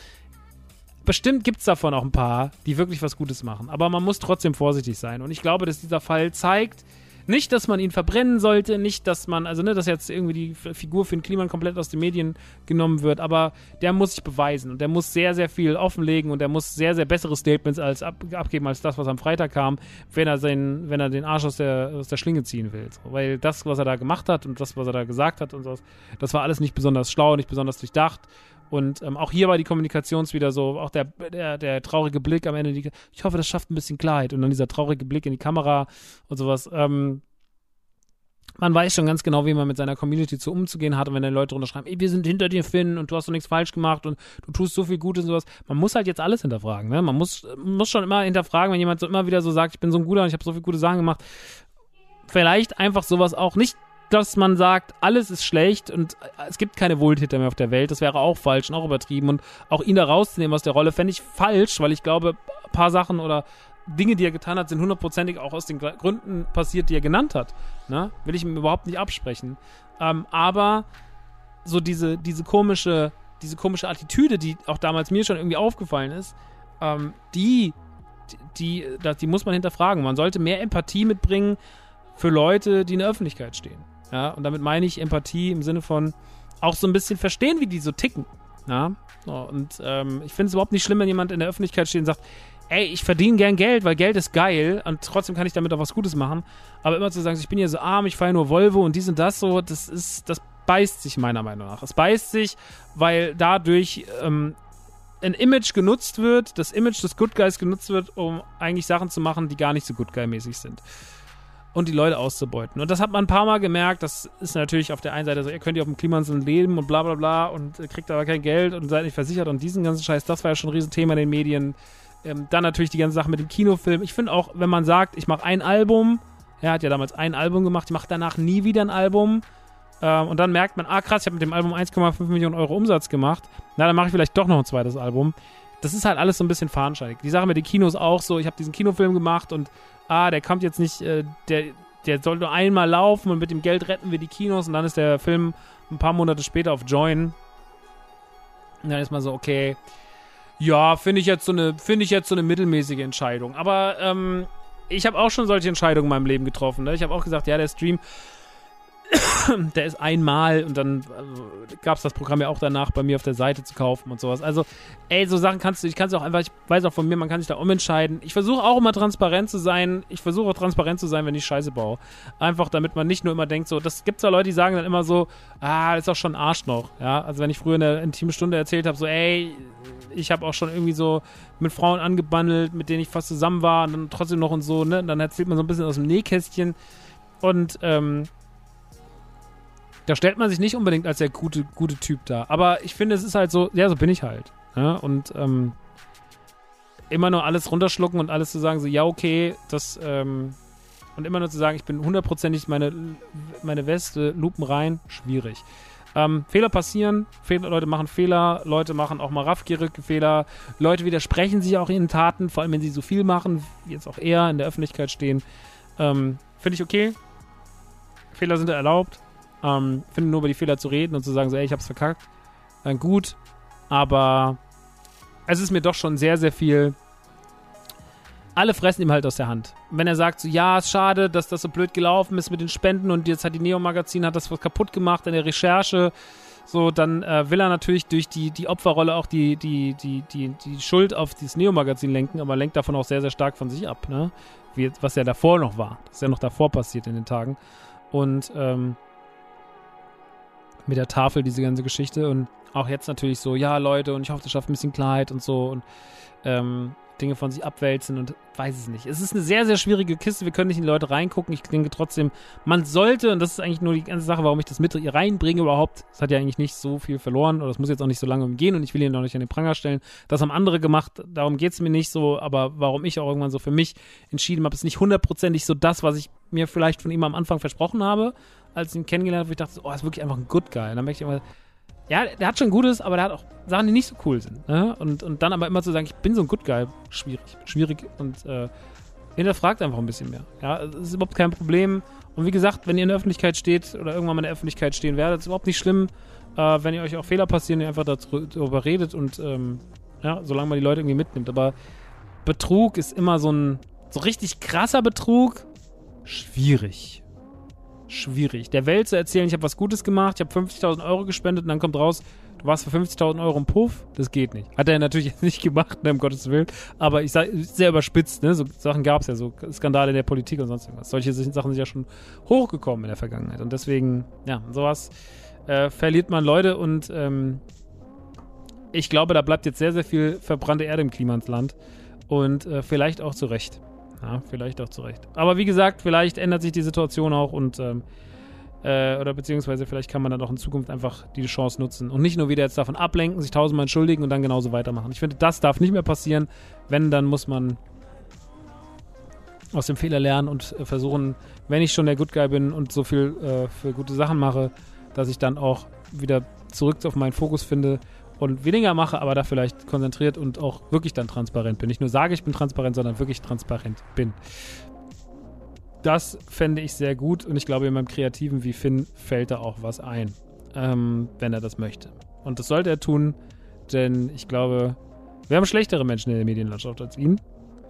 Bestimmt gibt es davon auch ein paar, die wirklich was Gutes machen, aber man muss trotzdem vorsichtig sein und ich glaube, dass dieser Fall zeigt, nicht, dass man ihn verbrennen sollte, nicht, dass man, also ne, dass jetzt irgendwie die Figur für den Kliman komplett aus den Medien genommen wird, aber der muss sich beweisen und der muss sehr, sehr viel offenlegen und der muss sehr, sehr bessere Statements als ab, abgeben als das, was am Freitag kam, wenn er, seinen, wenn er den Arsch aus der, aus der Schlinge ziehen will. So, weil das, was er da gemacht hat und das, was er da gesagt hat und so, das war alles nicht besonders schlau, nicht besonders durchdacht. Und ähm, auch hier war die Kommunikation wieder so, auch der, der, der traurige Blick am Ende, die, ich hoffe, das schafft ein bisschen Klarheit. Und dann dieser traurige Blick in die Kamera und sowas. Ähm, man weiß schon ganz genau, wie man mit seiner Community zu umzugehen hat. Und wenn dann Leute drunter schreiben, ey, wir sind hinter dir, Finn, und du hast doch nichts falsch gemacht und du tust so viel Gutes und sowas. Man muss halt jetzt alles hinterfragen. Ne? Man muss, muss schon immer hinterfragen, wenn jemand so immer wieder so sagt, ich bin so ein Guter und ich habe so viele gute Sachen gemacht. Vielleicht einfach sowas auch nicht dass man sagt, alles ist schlecht und es gibt keine Wohltäter mehr auf der Welt. Das wäre auch falsch und auch übertrieben. Und auch ihn da rauszunehmen aus der Rolle, fände ich falsch, weil ich glaube, ein paar Sachen oder Dinge, die er getan hat, sind hundertprozentig auch aus den Gründen passiert, die er genannt hat. Ne? Will ich ihm überhaupt nicht absprechen. Ähm, aber so diese, diese komische, diese komische Attitüde, die auch damals mir schon irgendwie aufgefallen ist, ähm, die, die, die, die muss man hinterfragen. Man sollte mehr Empathie mitbringen für Leute, die in der Öffentlichkeit stehen. Ja, und damit meine ich Empathie im Sinne von auch so ein bisschen verstehen, wie die so ticken. Ja, und ähm, ich finde es überhaupt nicht schlimm, wenn jemand in der Öffentlichkeit steht und sagt, ey, ich verdiene gern Geld, weil Geld ist geil und trotzdem kann ich damit auch was Gutes machen. Aber immer zu sagen, ich bin hier so arm, ich fahre nur Volvo und dies und das so, das ist, das beißt sich meiner Meinung nach. Es beißt sich, weil dadurch ähm, ein Image genutzt wird, das Image des Good Guys genutzt wird, um eigentlich Sachen zu machen, die gar nicht so Good Guy-mäßig sind. Und die Leute auszubeuten. Und das hat man ein paar Mal gemerkt. Das ist natürlich auf der einen Seite so, ihr könnt ja auf dem Klimansland leben und bla bla bla und kriegt aber kein Geld und seid nicht versichert und diesen ganzen Scheiß, das war ja schon ein Riesenthema in den Medien. Ähm, dann natürlich die ganze Sache mit dem Kinofilm. Ich finde auch, wenn man sagt, ich mache ein Album, er hat ja damals ein Album gemacht, ich mache danach nie wieder ein Album. Ähm, und dann merkt man, ah krass, ich habe mit dem Album 1,5 Millionen Euro Umsatz gemacht. Na, dann mache ich vielleicht doch noch ein zweites Album. Das ist halt alles so ein bisschen fahnenscheinig. Die Sache mit den Kinos auch so, ich habe diesen Kinofilm gemacht und ah, der kommt jetzt nicht, äh, der, der soll nur einmal laufen und mit dem Geld retten wir die Kinos und dann ist der Film ein paar Monate später auf Join. Und dann ist man so, okay, ja, finde ich jetzt so eine, finde ich jetzt so eine mittelmäßige Entscheidung. Aber ähm, ich habe auch schon solche Entscheidungen in meinem Leben getroffen. Ne? Ich habe auch gesagt, ja, der Stream der ist einmal und dann also, gab es das Programm ja auch danach bei mir auf der Seite zu kaufen und sowas. Also, ey, so Sachen kannst du, ich kann es auch einfach, ich weiß auch von mir, man kann sich da umentscheiden. Ich versuche auch immer transparent zu sein. Ich versuche auch transparent zu sein, wenn ich Scheiße baue. Einfach, damit man nicht nur immer denkt, so, das gibt zwar Leute, die sagen dann immer so, ah, ist auch schon Arsch noch. Ja, also wenn ich früher in der intimen Stunde erzählt habe, so, ey, ich habe auch schon irgendwie so mit Frauen angebandelt, mit denen ich fast zusammen war und dann trotzdem noch und so, ne? Dann erzählt man so ein bisschen aus dem Nähkästchen. Und, ähm, da stellt man sich nicht unbedingt als der gute, gute Typ da. Aber ich finde, es ist halt so, ja, so bin ich halt. Ja? Und ähm, immer nur alles runterschlucken und alles zu sagen, so, ja, okay, das, ähm, und immer nur zu sagen, ich bin hundertprozentig meine, meine Weste, Lupen rein, schwierig. Ähm, Fehler passieren, Fehler, Leute machen Fehler, Leute machen auch mal raffgierige Fehler, Leute widersprechen sich auch ihren Taten, vor allem wenn sie so viel machen, jetzt auch eher in der Öffentlichkeit stehen. Ähm, Finde ich okay. Fehler sind erlaubt. Ähm, finde nur über die Fehler zu reden und zu sagen, so, ey, ich hab's verkackt. Dann gut. Aber es ist mir doch schon sehr, sehr viel. Alle fressen ihm halt aus der Hand. Wenn er sagt, so, ja, ist schade, dass das so blöd gelaufen ist mit den Spenden und jetzt hat die Neo-Magazin hat das was kaputt gemacht in der Recherche, so, dann äh, will er natürlich durch die, die Opferrolle auch die, die, die, die, die Schuld auf dieses Neo-Magazin lenken, aber lenkt davon auch sehr, sehr stark von sich ab, ne? Wie, was ja davor noch war. Das ist ja noch davor passiert in den Tagen. Und, ähm, mit der Tafel, diese ganze Geschichte. Und auch jetzt natürlich so, ja, Leute, und ich hoffe, das schafft ein bisschen Klarheit und so und ähm, Dinge von sich abwälzen und weiß es nicht. Es ist eine sehr, sehr schwierige Kiste. Wir können nicht in die Leute reingucken. Ich denke trotzdem, man sollte, und das ist eigentlich nur die ganze Sache, warum ich das mit reinbringe überhaupt. Es hat ja eigentlich nicht so viel verloren oder es muss jetzt auch nicht so lange umgehen und ich will ihn auch nicht an den Pranger stellen. Das haben andere gemacht, darum geht es mir nicht so, aber warum ich auch irgendwann so für mich entschieden habe, ist nicht hundertprozentig so das, was ich mir vielleicht von ihm am Anfang versprochen habe als ich ihn kennengelernt habe, ich dachte, oh, ist wirklich einfach ein Good Guy. Und dann merke ich immer, ja, der hat schon Gutes, aber der hat auch Sachen, die nicht so cool sind. Ne? Und, und dann aber immer zu sagen, ich bin so ein Good Guy, schwierig. Schwierig und äh, hinterfragt einfach ein bisschen mehr. Ja, das ist überhaupt kein Problem. Und wie gesagt, wenn ihr in der Öffentlichkeit steht oder irgendwann mal in der Öffentlichkeit stehen werdet, ist überhaupt nicht schlimm, äh, wenn ihr euch auch Fehler passieren, ihr einfach darüber redet und ähm, ja, solange man die Leute irgendwie mitnimmt. Aber Betrug ist immer so ein so richtig krasser Betrug. Schwierig schwierig. Der Welt zu erzählen, ich habe was Gutes gemacht, ich habe 50.000 Euro gespendet und dann kommt raus, du warst für 50.000 Euro im Puff, das geht nicht. Hat er natürlich nicht gemacht, ne, um Gottes Willen, aber ich sage sehr überspitzt, ne, so Sachen gab es ja, so Skandale in der Politik und sonst irgendwas. Solche Sachen sind ja schon hochgekommen in der Vergangenheit und deswegen, ja, sowas äh, verliert man Leute und ähm, ich glaube, da bleibt jetzt sehr, sehr viel verbrannte Erde im Klimansland und äh, vielleicht auch zu Recht. Ja, vielleicht auch zu Recht. Aber wie gesagt, vielleicht ändert sich die Situation auch und ähm, äh, oder beziehungsweise vielleicht kann man dann auch in Zukunft einfach die Chance nutzen und nicht nur wieder jetzt davon ablenken, sich tausendmal entschuldigen und dann genauso weitermachen. Ich finde, das darf nicht mehr passieren. Wenn, dann muss man aus dem Fehler lernen und äh, versuchen, wenn ich schon der Good Guy bin und so viel äh, für gute Sachen mache, dass ich dann auch wieder zurück auf meinen Fokus finde und weniger mache, aber da vielleicht konzentriert und auch wirklich dann transparent bin. Nicht nur sage, ich bin transparent, sondern wirklich transparent bin. Das fände ich sehr gut und ich glaube, in meinem Kreativen wie Finn fällt da auch was ein, ähm, wenn er das möchte. Und das sollte er tun, denn ich glaube, wir haben schlechtere Menschen in der Medienlandschaft als ihn,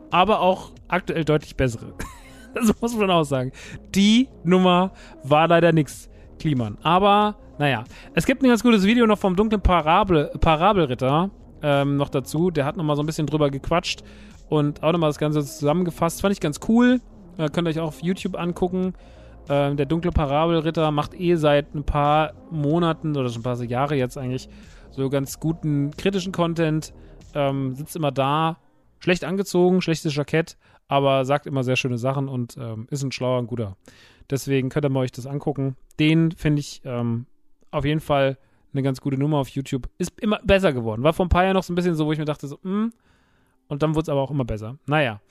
aber auch aktuell deutlich bessere. das muss man auch sagen. Die Nummer war leider nichts, Kliman. Aber naja, es gibt ein ganz gutes Video noch vom dunklen Parabel, Parabelritter ähm, noch dazu. Der hat nochmal so ein bisschen drüber gequatscht und auch nochmal das Ganze zusammengefasst. Fand ich ganz cool. Äh, könnt ihr euch auch auf YouTube angucken. Ähm, der dunkle Parabelritter macht eh seit ein paar Monaten oder schon ein paar Jahre jetzt eigentlich so ganz guten kritischen Content. Ähm, sitzt immer da schlecht angezogen, schlechtes Jackett, aber sagt immer sehr schöne Sachen und ähm, ist ein schlauer und guter. Deswegen könnt ihr mal euch das angucken. Den finde ich ähm, auf jeden Fall eine ganz gute Nummer auf YouTube. Ist immer besser geworden. War vor ein paar Jahren noch so ein bisschen so, wo ich mir dachte, so. Hm. Und dann wurde es aber auch immer besser. Naja.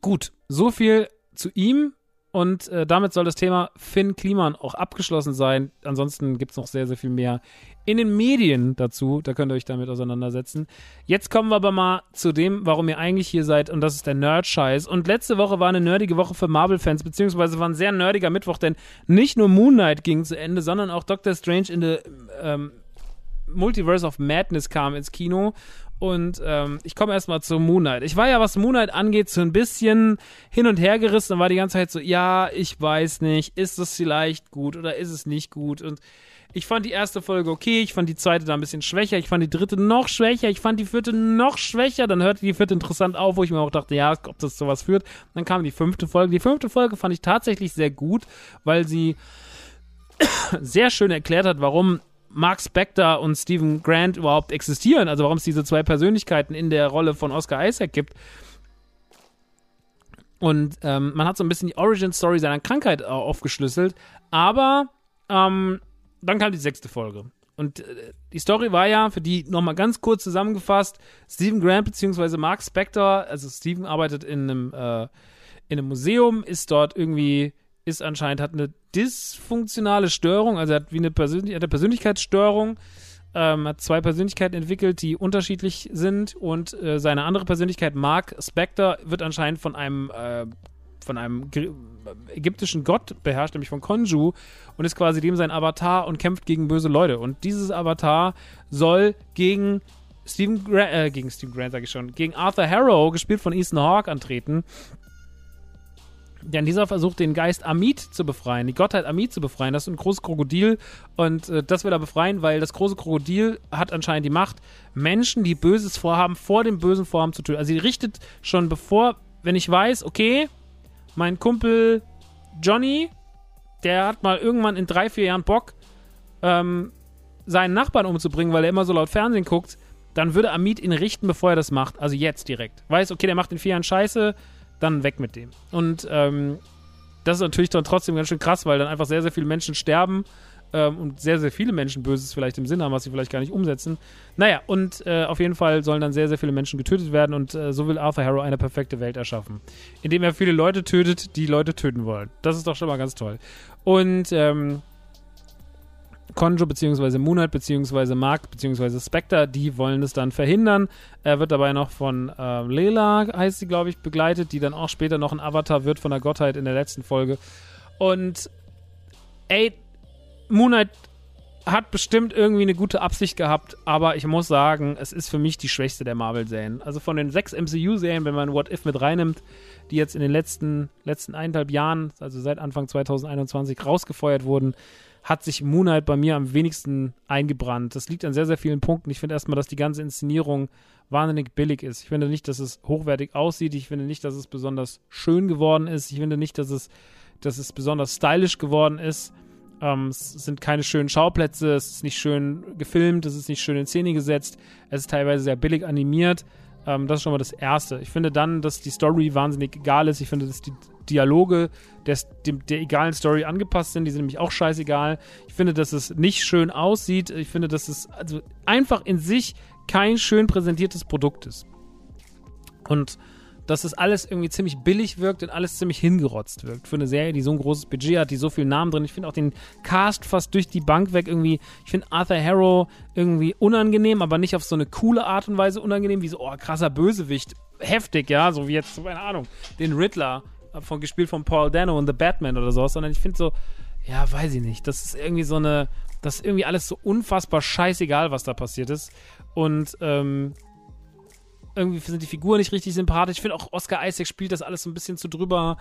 Gut, so viel zu ihm. Und äh, damit soll das Thema Finn Kliman auch abgeschlossen sein. Ansonsten gibt es noch sehr, sehr viel mehr in den Medien dazu. Da könnt ihr euch damit auseinandersetzen. Jetzt kommen wir aber mal zu dem, warum ihr eigentlich hier seid. Und das ist der Nerd-Scheiß. Und letzte Woche war eine nerdige Woche für Marvel-Fans, beziehungsweise war ein sehr nerdiger Mittwoch, denn nicht nur Moon Knight ging zu Ende, sondern auch Doctor Strange in the ähm, Multiverse of Madness kam ins Kino. Und ähm, ich komme erstmal zu Moonlight. Ich war ja, was Moonlight angeht, so ein bisschen hin und her gerissen und war die ganze Zeit so, ja, ich weiß nicht, ist das vielleicht gut oder ist es nicht gut? Und ich fand die erste Folge okay, ich fand die zweite da ein bisschen schwächer, ich fand die dritte noch schwächer, ich fand die vierte noch schwächer, dann hörte die vierte interessant auf, wo ich mir auch dachte, ja, ob das zu was führt. Dann kam die fünfte Folge. Die fünfte Folge fand ich tatsächlich sehr gut, weil sie sehr schön erklärt hat, warum Mark Spector und Stephen Grant überhaupt existieren, also warum es diese zwei Persönlichkeiten in der Rolle von Oscar Isaac gibt. Und ähm, man hat so ein bisschen die Origin-Story seiner Krankheit aufgeschlüsselt, aber ähm, dann kam die sechste Folge. Und äh, die Story war ja, für die nochmal ganz kurz zusammengefasst, Stephen Grant bzw. Mark Spector, also Stephen arbeitet in einem, äh, in einem Museum, ist dort irgendwie ist anscheinend, hat eine dysfunktionale Störung, also hat wie eine, Persönlich eine Persönlichkeitsstörung, ähm, hat zwei Persönlichkeiten entwickelt, die unterschiedlich sind und äh, seine andere Persönlichkeit, Mark Spector, wird anscheinend von einem äh, von einem ägyptischen Gott beherrscht, nämlich von Konju, und ist quasi dem sein Avatar und kämpft gegen böse Leute. Und dieses Avatar soll gegen Stephen Grant, äh, gegen Stephen Grant, sag ich schon, gegen Arthur Harrow, gespielt von Ethan Hawke, antreten. Denn dieser versucht, den Geist Amit zu befreien, die Gottheit Amit zu befreien. Das ist ein großes Krokodil und äh, das will er befreien, weil das große Krokodil hat anscheinend die Macht, Menschen, die Böses vorhaben, vor dem bösen Vorhaben zu töten. Also sie richtet schon bevor, wenn ich weiß, okay, mein Kumpel Johnny, der hat mal irgendwann in drei, vier Jahren Bock, ähm, seinen Nachbarn umzubringen, weil er immer so laut Fernsehen guckt, dann würde Amit ihn richten, bevor er das macht. Also jetzt direkt. Weiß, okay, der macht in vier Jahren Scheiße, dann weg mit dem. Und ähm, das ist natürlich dann trotzdem ganz schön krass, weil dann einfach sehr, sehr viele Menschen sterben ähm, und sehr, sehr viele Menschen Böses vielleicht im Sinn haben, was sie vielleicht gar nicht umsetzen. Naja, und äh, auf jeden Fall sollen dann sehr, sehr viele Menschen getötet werden und äh, so will Arthur Harrow eine perfekte Welt erschaffen, indem er viele Leute tötet, die Leute töten wollen. Das ist doch schon mal ganz toll. Und ähm, Konjo bzw. Moonlight bzw. Mark bzw. Spectre, die wollen es dann verhindern. Er wird dabei noch von äh, Lela, heißt sie, glaube ich, begleitet, die dann auch später noch ein Avatar wird von der Gottheit in der letzten Folge. Und ey, Moonlight hat bestimmt irgendwie eine gute Absicht gehabt, aber ich muss sagen, es ist für mich die schwächste der Marvel-Serien. Also von den sechs MCU-Serien, wenn man What If mit reinnimmt, die jetzt in den letzten, letzten eineinhalb Jahren, also seit Anfang 2021, rausgefeuert wurden, hat sich Moonlight bei mir am wenigsten eingebrannt. Das liegt an sehr, sehr vielen Punkten. Ich finde erstmal, dass die ganze Inszenierung wahnsinnig billig ist. Ich finde nicht, dass es hochwertig aussieht. Ich finde nicht, dass es besonders schön geworden ist. Ich finde nicht, dass es, dass es besonders stylisch geworden ist. Ähm, es sind keine schönen Schauplätze, es ist nicht schön gefilmt, es ist nicht schön in Szene gesetzt, es ist teilweise sehr billig animiert. Ähm, das ist schon mal das Erste. Ich finde dann, dass die Story wahnsinnig egal ist. Ich finde, dass die Dialoge der, der egalen Story angepasst sind. Die sind nämlich auch scheißegal. Ich finde, dass es nicht schön aussieht. Ich finde, dass es also einfach in sich kein schön präsentiertes Produkt ist. Und dass es alles irgendwie ziemlich billig wirkt und alles ziemlich hingerotzt wirkt. Für eine Serie, die so ein großes Budget hat, die so viele Namen drin. Ich finde auch den Cast fast durch die Bank weg irgendwie. Ich finde Arthur Harrow irgendwie unangenehm, aber nicht auf so eine coole Art und Weise unangenehm, wie so, oh, krasser Bösewicht. Heftig, ja, so wie jetzt, keine Ahnung, den Riddler, von, gespielt von Paul Dano und The Batman oder sowas, sondern ich finde so, ja, weiß ich nicht. Das ist irgendwie so eine, das ist irgendwie alles so unfassbar scheißegal, was da passiert ist. Und, ähm, irgendwie sind die Figuren nicht richtig sympathisch. Ich finde auch Oscar Isaac spielt das alles so ein bisschen zu drüber.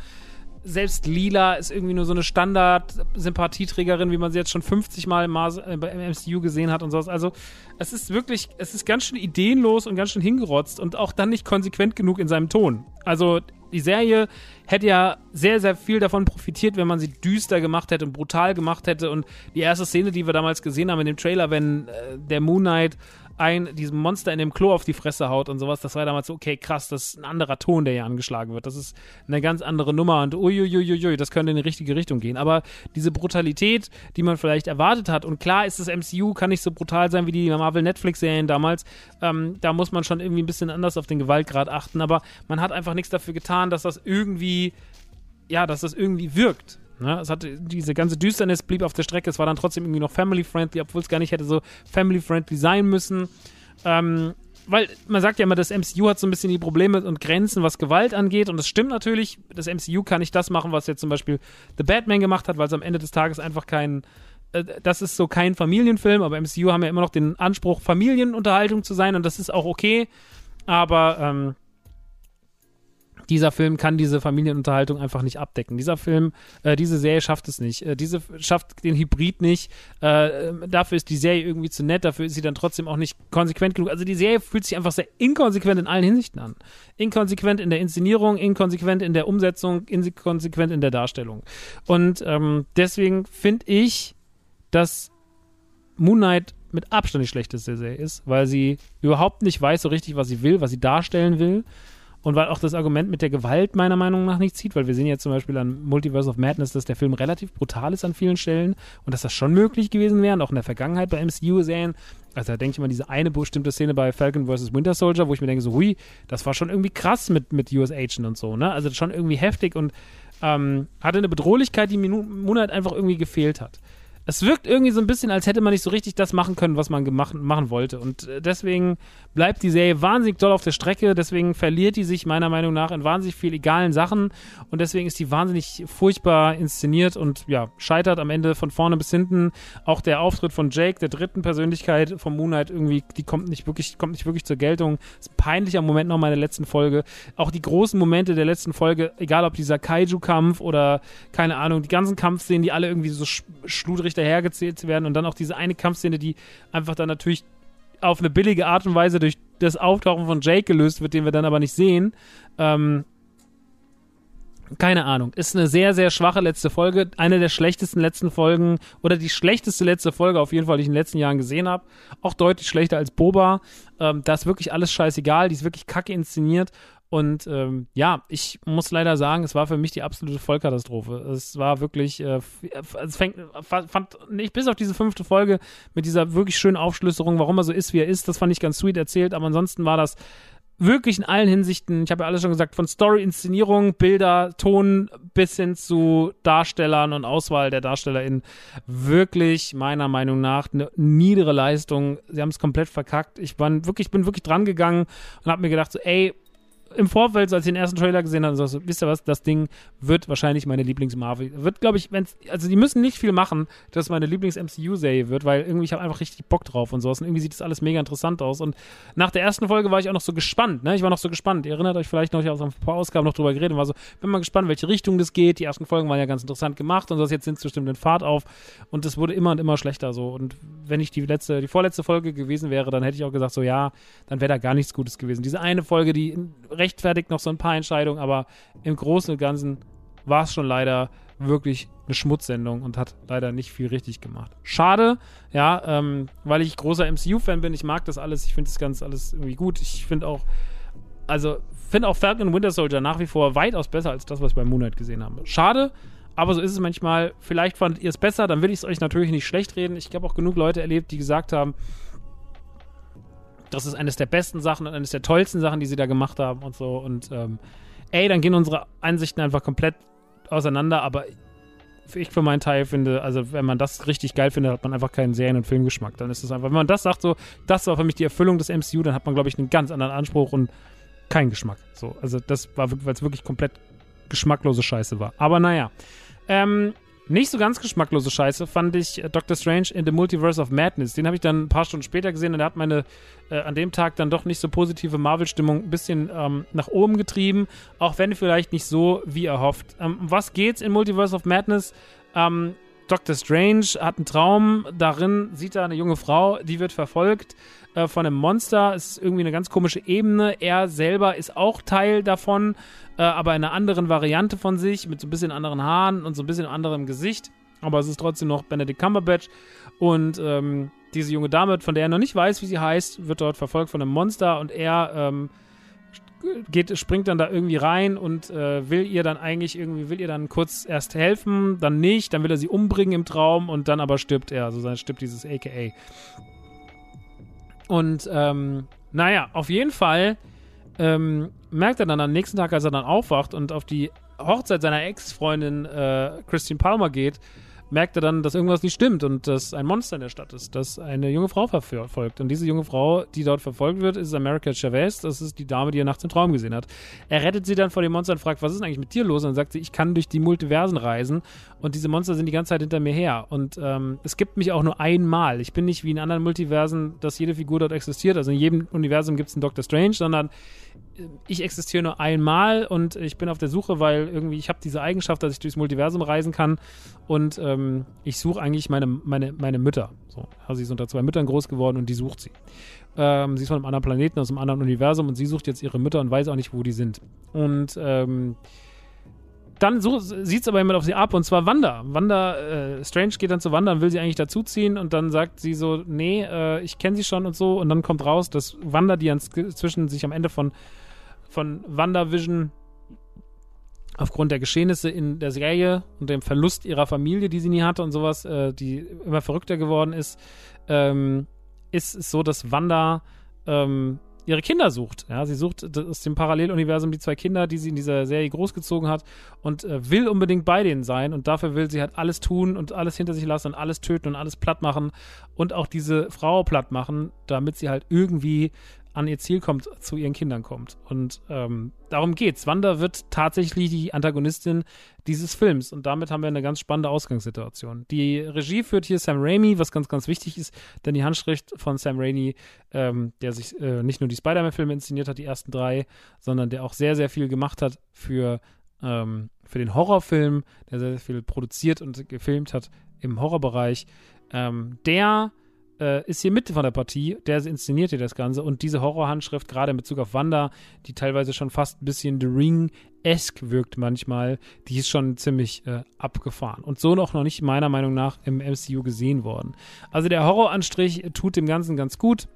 Selbst Lila ist irgendwie nur so eine Standard-Sympathieträgerin, wie man sie jetzt schon 50 Mal im, äh, MCU gesehen hat und sowas. Also, es ist wirklich, es ist ganz schön ideenlos und ganz schön hingerotzt und auch dann nicht konsequent genug in seinem Ton. Also, die Serie hätte ja sehr, sehr viel davon profitiert, wenn man sie düster gemacht hätte und brutal gemacht hätte. Und die erste Szene, die wir damals gesehen haben in dem Trailer, wenn äh, der Moon Knight ein, diesem Monster in dem Klo auf die Fresse haut und sowas, das war damals so, okay, krass, das ist ein anderer Ton, der hier angeschlagen wird. Das ist eine ganz andere Nummer und uiuiuiui, das könnte in die richtige Richtung gehen. Aber diese Brutalität, die man vielleicht erwartet hat, und klar ist das MCU, kann nicht so brutal sein wie die Marvel-Netflix-Serien damals, ähm, da muss man schon irgendwie ein bisschen anders auf den Gewaltgrad achten, aber man hat einfach nichts dafür getan, dass das irgendwie, ja, dass das irgendwie wirkt. Ne? Es hatte diese ganze Düsternis blieb auf der Strecke. Es war dann trotzdem irgendwie noch family-friendly, obwohl es gar nicht hätte so family-friendly sein müssen. Ähm, weil man sagt ja immer, das MCU hat so ein bisschen die Probleme und Grenzen, was Gewalt angeht. Und das stimmt natürlich. Das MCU kann nicht das machen, was jetzt zum Beispiel The Batman gemacht hat, weil es am Ende des Tages einfach kein. Äh, das ist so kein Familienfilm, aber MCU haben ja immer noch den Anspruch, Familienunterhaltung zu sein und das ist auch okay. Aber ähm, dieser Film kann diese Familienunterhaltung einfach nicht abdecken. Dieser Film, äh, diese Serie schafft es nicht. Äh, diese schafft den Hybrid nicht. Äh, dafür ist die Serie irgendwie zu nett, dafür ist sie dann trotzdem auch nicht konsequent genug. Also die Serie fühlt sich einfach sehr inkonsequent in allen Hinsichten an. Inkonsequent in der Inszenierung, inkonsequent in der Umsetzung, inkonsequent in der Darstellung. Und ähm, deswegen finde ich, dass Moon Knight mit Abstand die schlechteste Serie ist, weil sie überhaupt nicht weiß so richtig, was sie will, was sie darstellen will und weil auch das Argument mit der Gewalt meiner Meinung nach nicht zieht, weil wir sehen jetzt zum Beispiel an Multiverse of Madness, dass der Film relativ brutal ist an vielen Stellen und dass das schon möglich gewesen wäre, und auch in der Vergangenheit bei MCU-Serien. Also da denke ich mal, diese eine bestimmte Szene bei Falcon vs. Winter Soldier, wo ich mir denke, so, hui, das war schon irgendwie krass mit, mit US Agent und so, ne? Also schon irgendwie heftig und ähm, hatte eine Bedrohlichkeit, die mir nun halt einfach irgendwie gefehlt hat es wirkt irgendwie so ein bisschen, als hätte man nicht so richtig das machen können, was man gemacht, machen wollte. Und äh, deswegen bleibt die Serie wahnsinnig doll auf der Strecke. Deswegen verliert die sich meiner Meinung nach in wahnsinnig viel egalen Sachen. Und deswegen ist die wahnsinnig furchtbar inszeniert und ja, scheitert am Ende von vorne bis hinten. Auch der Auftritt von Jake, der dritten Persönlichkeit von Moonlight, irgendwie, die kommt nicht wirklich, kommt nicht wirklich zur Geltung. Ist ein peinlicher Moment nochmal in der letzten Folge. Auch die großen Momente der letzten Folge, egal ob dieser Kaiju-Kampf oder keine Ahnung, die ganzen Kampfszenen, die alle irgendwie so schludrig schludrig dahergezählt werden und dann auch diese eine Kampfszene, die einfach dann natürlich auf eine billige Art und Weise durch das Auftauchen von Jake gelöst wird, den wir dann aber nicht sehen. Ähm, keine Ahnung. Ist eine sehr, sehr schwache letzte Folge. Eine der schlechtesten letzten Folgen oder die schlechteste letzte Folge auf jeden Fall, die ich in den letzten Jahren gesehen habe. Auch deutlich schlechter als Boba. Ähm, da ist wirklich alles scheißegal. Die ist wirklich kacke inszeniert. Und ähm, ja, ich muss leider sagen, es war für mich die absolute Vollkatastrophe. Es war wirklich, äh, es fängt, fand nicht bis auf diese fünfte Folge mit dieser wirklich schönen Aufschlüsselung, warum er so ist, wie er ist, das fand ich ganz sweet erzählt, aber ansonsten war das wirklich in allen Hinsichten, ich habe ja alles schon gesagt, von Story, Inszenierung, Bilder, Ton bis hin zu Darstellern und Auswahl der DarstellerInnen wirklich meiner Meinung nach eine niedere Leistung. Sie haben es komplett verkackt. Ich war wirklich, bin wirklich dran gegangen und habe mir gedacht, so, ey, im Vorfeld, als ich den ersten Trailer gesehen habe, so, wisst ihr was, das Ding wird wahrscheinlich meine Lieblings-Marvel. Wird, glaube ich, wenn's, also die müssen nicht viel machen, dass meine Lieblings-MCU-Serie wird, weil irgendwie ich habe einfach richtig Bock drauf und sowas. Und irgendwie sieht das alles mega interessant aus. Und nach der ersten Folge war ich auch noch so gespannt, ne? Ich war noch so gespannt. Ihr erinnert euch vielleicht noch, ich habe ein paar Ausgaben noch drüber geredet und war so, bin mal gespannt, welche Richtung das geht. Die ersten Folgen waren ja ganz interessant gemacht und so, jetzt sind es bestimmt in Fahrt auf. Und es wurde immer und immer schlechter so. Und wenn ich die letzte, die vorletzte Folge gewesen wäre, dann hätte ich auch gesagt, so ja, dann wäre da gar nichts Gutes gewesen. Diese eine Folge, die rechtfertigt noch so ein paar Entscheidungen, aber im Großen und Ganzen war es schon leider wirklich eine Schmutzsendung und hat leider nicht viel richtig gemacht. Schade, ja, ähm, weil ich großer MCU-Fan bin. Ich mag das alles. Ich finde das ganz alles irgendwie gut. Ich finde auch, also finde auch Falcon und Winter Soldier nach wie vor weitaus besser als das, was ich bei Moonlight gesehen habe. Schade, aber so ist es manchmal. Vielleicht fandet ihr es besser, dann will ich es euch natürlich nicht schlecht reden. Ich habe auch genug Leute erlebt, die gesagt haben, das ist eines der besten Sachen und eines der tollsten Sachen, die sie da gemacht haben und so. Und ähm, ey, dann gehen unsere Ansichten einfach komplett auseinander, aber ich für meinen Teil finde, also wenn man das richtig geil findet, hat man einfach keinen Serien- und Filmgeschmack. Dann ist es einfach, wenn man das sagt, so, das war für mich die Erfüllung des MCU, dann hat man, glaube ich, einen ganz anderen Anspruch und keinen Geschmack. So, also das war weil es wirklich komplett geschmacklose Scheiße war. Aber naja. Ähm, nicht so ganz geschmacklose Scheiße fand ich äh, Doctor Strange in the Multiverse of Madness. Den habe ich dann ein paar Stunden später gesehen und der hat meine äh, an dem Tag dann doch nicht so positive Marvel-Stimmung ein bisschen ähm, nach oben getrieben, auch wenn vielleicht nicht so wie erhofft. Ähm, was geht's in Multiverse of Madness? Ähm, Doctor Strange hat einen Traum, darin sieht er eine junge Frau, die wird verfolgt äh, von einem Monster. Es ist irgendwie eine ganz komische Ebene. Er selber ist auch Teil davon, äh, aber in einer anderen Variante von sich, mit so ein bisschen anderen Haaren und so ein bisschen anderem Gesicht. Aber es ist trotzdem noch Benedict Cumberbatch. Und ähm, diese junge Dame, von der er noch nicht weiß, wie sie heißt, wird dort verfolgt von einem Monster und er ähm, geht, springt dann da irgendwie rein und äh, will ihr dann eigentlich irgendwie, will ihr dann kurz erst helfen, dann nicht, dann will er sie umbringen im Traum und dann aber stirbt er. Also dann stirbt dieses AKA. Und ähm, naja, auf jeden Fall ähm, merkt er dann am nächsten Tag, als er dann aufwacht und auf die Hochzeit seiner Ex-Freundin äh, Christine Palmer geht, merkt er dann, dass irgendwas nicht stimmt und dass ein Monster in der Stadt ist, das eine junge Frau verfolgt. Und diese junge Frau, die dort verfolgt wird, ist America Chavez. Das ist die Dame, die er nachts im Traum gesehen hat. Er rettet sie dann vor dem Monster und fragt, was ist eigentlich mit dir los? Und dann sagt sie, ich kann durch die Multiversen reisen und diese Monster sind die ganze Zeit hinter mir her. Und ähm, es gibt mich auch nur einmal. Ich bin nicht wie in anderen Multiversen, dass jede Figur dort existiert. Also in jedem Universum gibt es einen Doctor Strange, sondern ich existiere nur einmal und ich bin auf der Suche, weil irgendwie ich habe diese Eigenschaft, dass ich durchs Multiversum reisen kann und ähm, ich suche eigentlich meine, meine, meine Mütter. So, also sie ist unter zwei Müttern groß geworden und die sucht sie. Ähm, sie ist von einem anderen Planeten, aus einem anderen Universum und sie sucht jetzt ihre Mütter und weiß auch nicht, wo die sind. Und ähm, dann so, sieht es aber jemand auf sie ab und zwar Wanda. Wanda, äh, Strange geht dann zu Wanda und will sie eigentlich dazuziehen und dann sagt sie so, nee, äh, ich kenne sie schon und so und dann kommt raus, dass Wanda, die inzwischen sich am Ende von von WandaVision aufgrund der Geschehnisse in der Serie und dem Verlust ihrer Familie, die sie nie hatte und sowas, äh, die immer verrückter geworden ist, ähm, ist es so, dass Wanda ähm, ihre Kinder sucht. Ja, sie sucht aus dem Paralleluniversum die zwei Kinder, die sie in dieser Serie großgezogen hat und äh, will unbedingt bei denen sein und dafür will sie halt alles tun und alles hinter sich lassen und alles töten und alles platt machen und auch diese Frau platt machen, damit sie halt irgendwie an ihr Ziel kommt, zu ihren Kindern kommt. Und ähm, darum geht's. Wanda wird tatsächlich die Antagonistin dieses Films und damit haben wir eine ganz spannende Ausgangssituation. Die Regie führt hier Sam Raimi, was ganz, ganz wichtig ist, denn die Handschrift von Sam Raimi, ähm, der sich äh, nicht nur die Spider-Man-Filme inszeniert hat, die ersten drei, sondern der auch sehr, sehr viel gemacht hat für, ähm, für den Horrorfilm, der sehr, sehr viel produziert und gefilmt hat im Horrorbereich. Ähm, der äh, ist hier mit von der Partie, der inszeniert hier das Ganze und diese Horrorhandschrift, gerade in Bezug auf Wanda, die teilweise schon fast ein bisschen The Ring-esque wirkt manchmal, die ist schon ziemlich äh, abgefahren und so noch, noch nicht meiner Meinung nach im MCU gesehen worden. Also der Horroranstrich tut dem Ganzen ganz gut.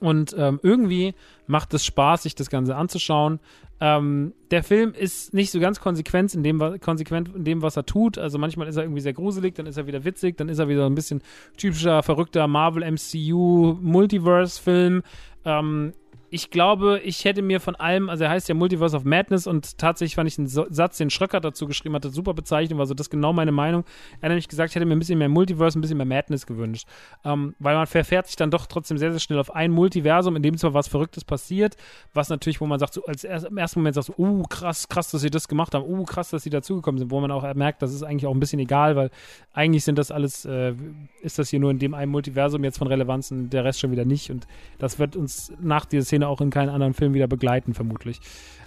Und ähm, irgendwie macht es Spaß, sich das Ganze anzuschauen. Ähm, der Film ist nicht so ganz konsequent in, dem, konsequent in dem, was er tut. Also manchmal ist er irgendwie sehr gruselig, dann ist er wieder witzig, dann ist er wieder ein bisschen typischer, verrückter Marvel MCU Multiverse-Film. Ähm, ich glaube, ich hätte mir von allem, also er heißt ja Multiverse of Madness und tatsächlich fand ich einen Satz, den Schröcker dazu geschrieben hatte, super Bezeichnung, war so das genau meine Meinung. Er hat nämlich gesagt, ich hätte mir ein bisschen mehr Multiverse, ein bisschen mehr Madness gewünscht. Ähm, weil man verfährt sich dann doch trotzdem sehr, sehr schnell auf ein Multiversum, in dem zwar was Verrücktes passiert, was natürlich, wo man sagt, so als erst, im ersten Moment sagt so, uh, krass, krass, dass sie das gemacht haben, uh, krass, dass sie dazugekommen sind, wo man auch merkt, das ist eigentlich auch ein bisschen egal, weil eigentlich sind das alles, äh, ist das hier nur in dem einen Multiversum jetzt von Relevanz und der Rest schon wieder nicht und das wird uns nach dieser Szene auch in keinen anderen Film wieder begleiten, vermutlich.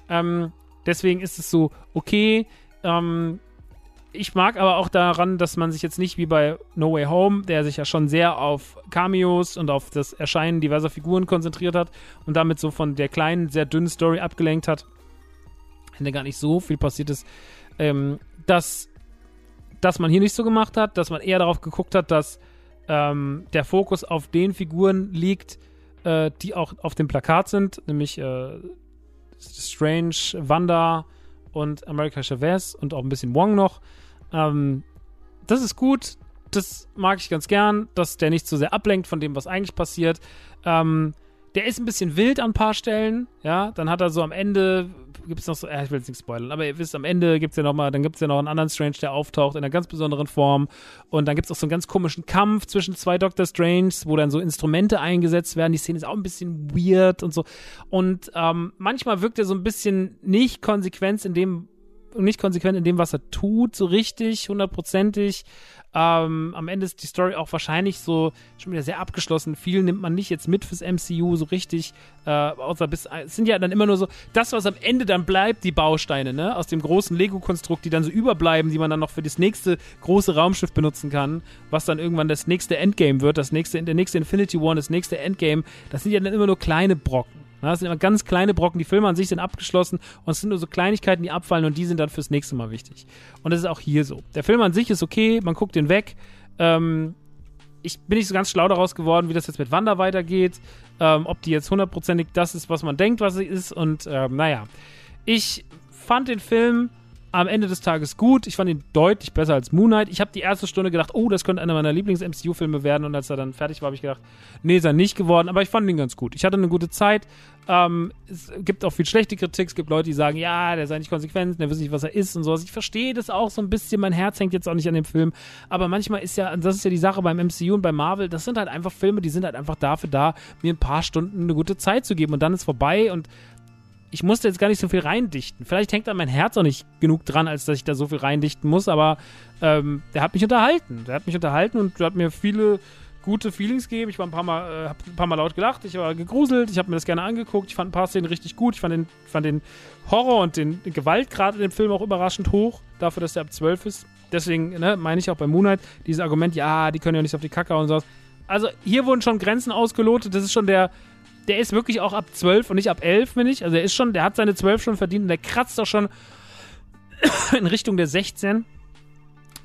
Ähm, deswegen ist es so, okay, ähm, ich mag aber auch daran, dass man sich jetzt nicht wie bei No Way Home, der sich ja schon sehr auf Cameos und auf das Erscheinen diverser Figuren konzentriert hat und damit so von der kleinen, sehr dünnen Story abgelenkt hat, wenn da gar nicht so viel passiert ist, ähm, dass, dass man hier nicht so gemacht hat, dass man eher darauf geguckt hat, dass ähm, der Fokus auf den Figuren liegt, äh, die auch auf dem Plakat sind, nämlich äh, Strange, Wanda und America Chavez und auch ein bisschen Wong noch. Ähm, das ist gut, das mag ich ganz gern, dass der nicht so sehr ablenkt von dem, was eigentlich passiert. Ähm, der ist ein bisschen wild an ein paar Stellen, ja. Dann hat er so am Ende, gibt es noch so, ich will jetzt nicht spoilern, aber ihr wisst, am Ende gibt es ja noch mal, dann gibt es ja noch einen anderen Strange, der auftaucht in einer ganz besonderen Form. Und dann gibt es auch so einen ganz komischen Kampf zwischen zwei Doctor Stranges, wo dann so Instrumente eingesetzt werden. Die Szene ist auch ein bisschen weird und so. Und ähm, manchmal wirkt er so ein bisschen nicht konsequent in dem, nicht konsequent in dem, was er tut, so richtig, hundertprozentig. Ähm, am Ende ist die Story auch wahrscheinlich so schon wieder sehr abgeschlossen. Viel nimmt man nicht jetzt mit fürs MCU so richtig. Äh, außer bis, es sind ja dann immer nur so, das, was am Ende dann bleibt, die Bausteine, ne? Aus dem großen Lego-Konstrukt, die dann so überbleiben, die man dann noch für das nächste große Raumschiff benutzen kann, was dann irgendwann das nächste Endgame wird, das nächste, der nächste Infinity War, das nächste Endgame. Das sind ja dann immer nur kleine Brocken. Das sind immer ganz kleine Brocken. Die Filme an sich sind abgeschlossen und es sind nur so Kleinigkeiten, die abfallen und die sind dann fürs nächste Mal wichtig. Und das ist auch hier so. Der Film an sich ist okay, man guckt den weg. Ähm, ich bin nicht so ganz schlau daraus geworden, wie das jetzt mit Wanda weitergeht. Ähm, ob die jetzt hundertprozentig das ist, was man denkt, was sie ist. Und ähm, naja, ich fand den Film am Ende des Tages gut. Ich fand ihn deutlich besser als Moon Knight. Ich habe die erste Stunde gedacht, oh, das könnte einer meiner Lieblings-MCU-Filme werden. Und als er dann fertig war, habe ich gedacht, nee, ist er nicht geworden. Aber ich fand ihn ganz gut. Ich hatte eine gute Zeit. Ähm, es gibt auch viel schlechte Kritik. Es gibt Leute, die sagen, ja, der sei nicht konsequent, der weiß nicht, was er ist und sowas. Ich verstehe das auch so ein bisschen. Mein Herz hängt jetzt auch nicht an dem Film. Aber manchmal ist ja, das ist ja die Sache beim MCU und bei Marvel, das sind halt einfach Filme, die sind halt einfach dafür da, mir ein paar Stunden eine gute Zeit zu geben. Und dann ist vorbei und ich musste jetzt gar nicht so viel reindichten. Vielleicht hängt da mein Herz auch nicht genug dran, als dass ich da so viel reindichten muss, aber ähm, der hat mich unterhalten. Der hat mich unterhalten und hat mir viele gute Feelings gegeben. Ich war ein paar Mal, äh, hab ein paar Mal laut gelacht, ich war gegruselt, ich habe mir das gerne angeguckt, ich fand ein paar Szenen richtig gut, ich fand den, fand den Horror und den, den Gewaltgrad in dem Film auch überraschend hoch, dafür, dass der ab 12 ist. Deswegen ne, meine ich auch bei Moonlight dieses Argument, ja, die können ja nicht auf die Kacke und sowas. Also hier wurden schon Grenzen ausgelotet, das ist schon der, der ist wirklich auch ab 12 und nicht ab 11, finde ich. Also er ist schon, der hat seine 12 schon verdient und der kratzt auch schon in Richtung der 16.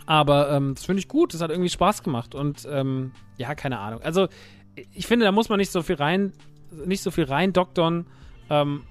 Aber ähm, das finde ich gut, das hat irgendwie Spaß gemacht und ähm, ja, keine Ahnung. Also ich finde, da muss man nicht so viel rein, nicht so viel reindoktern, ähm,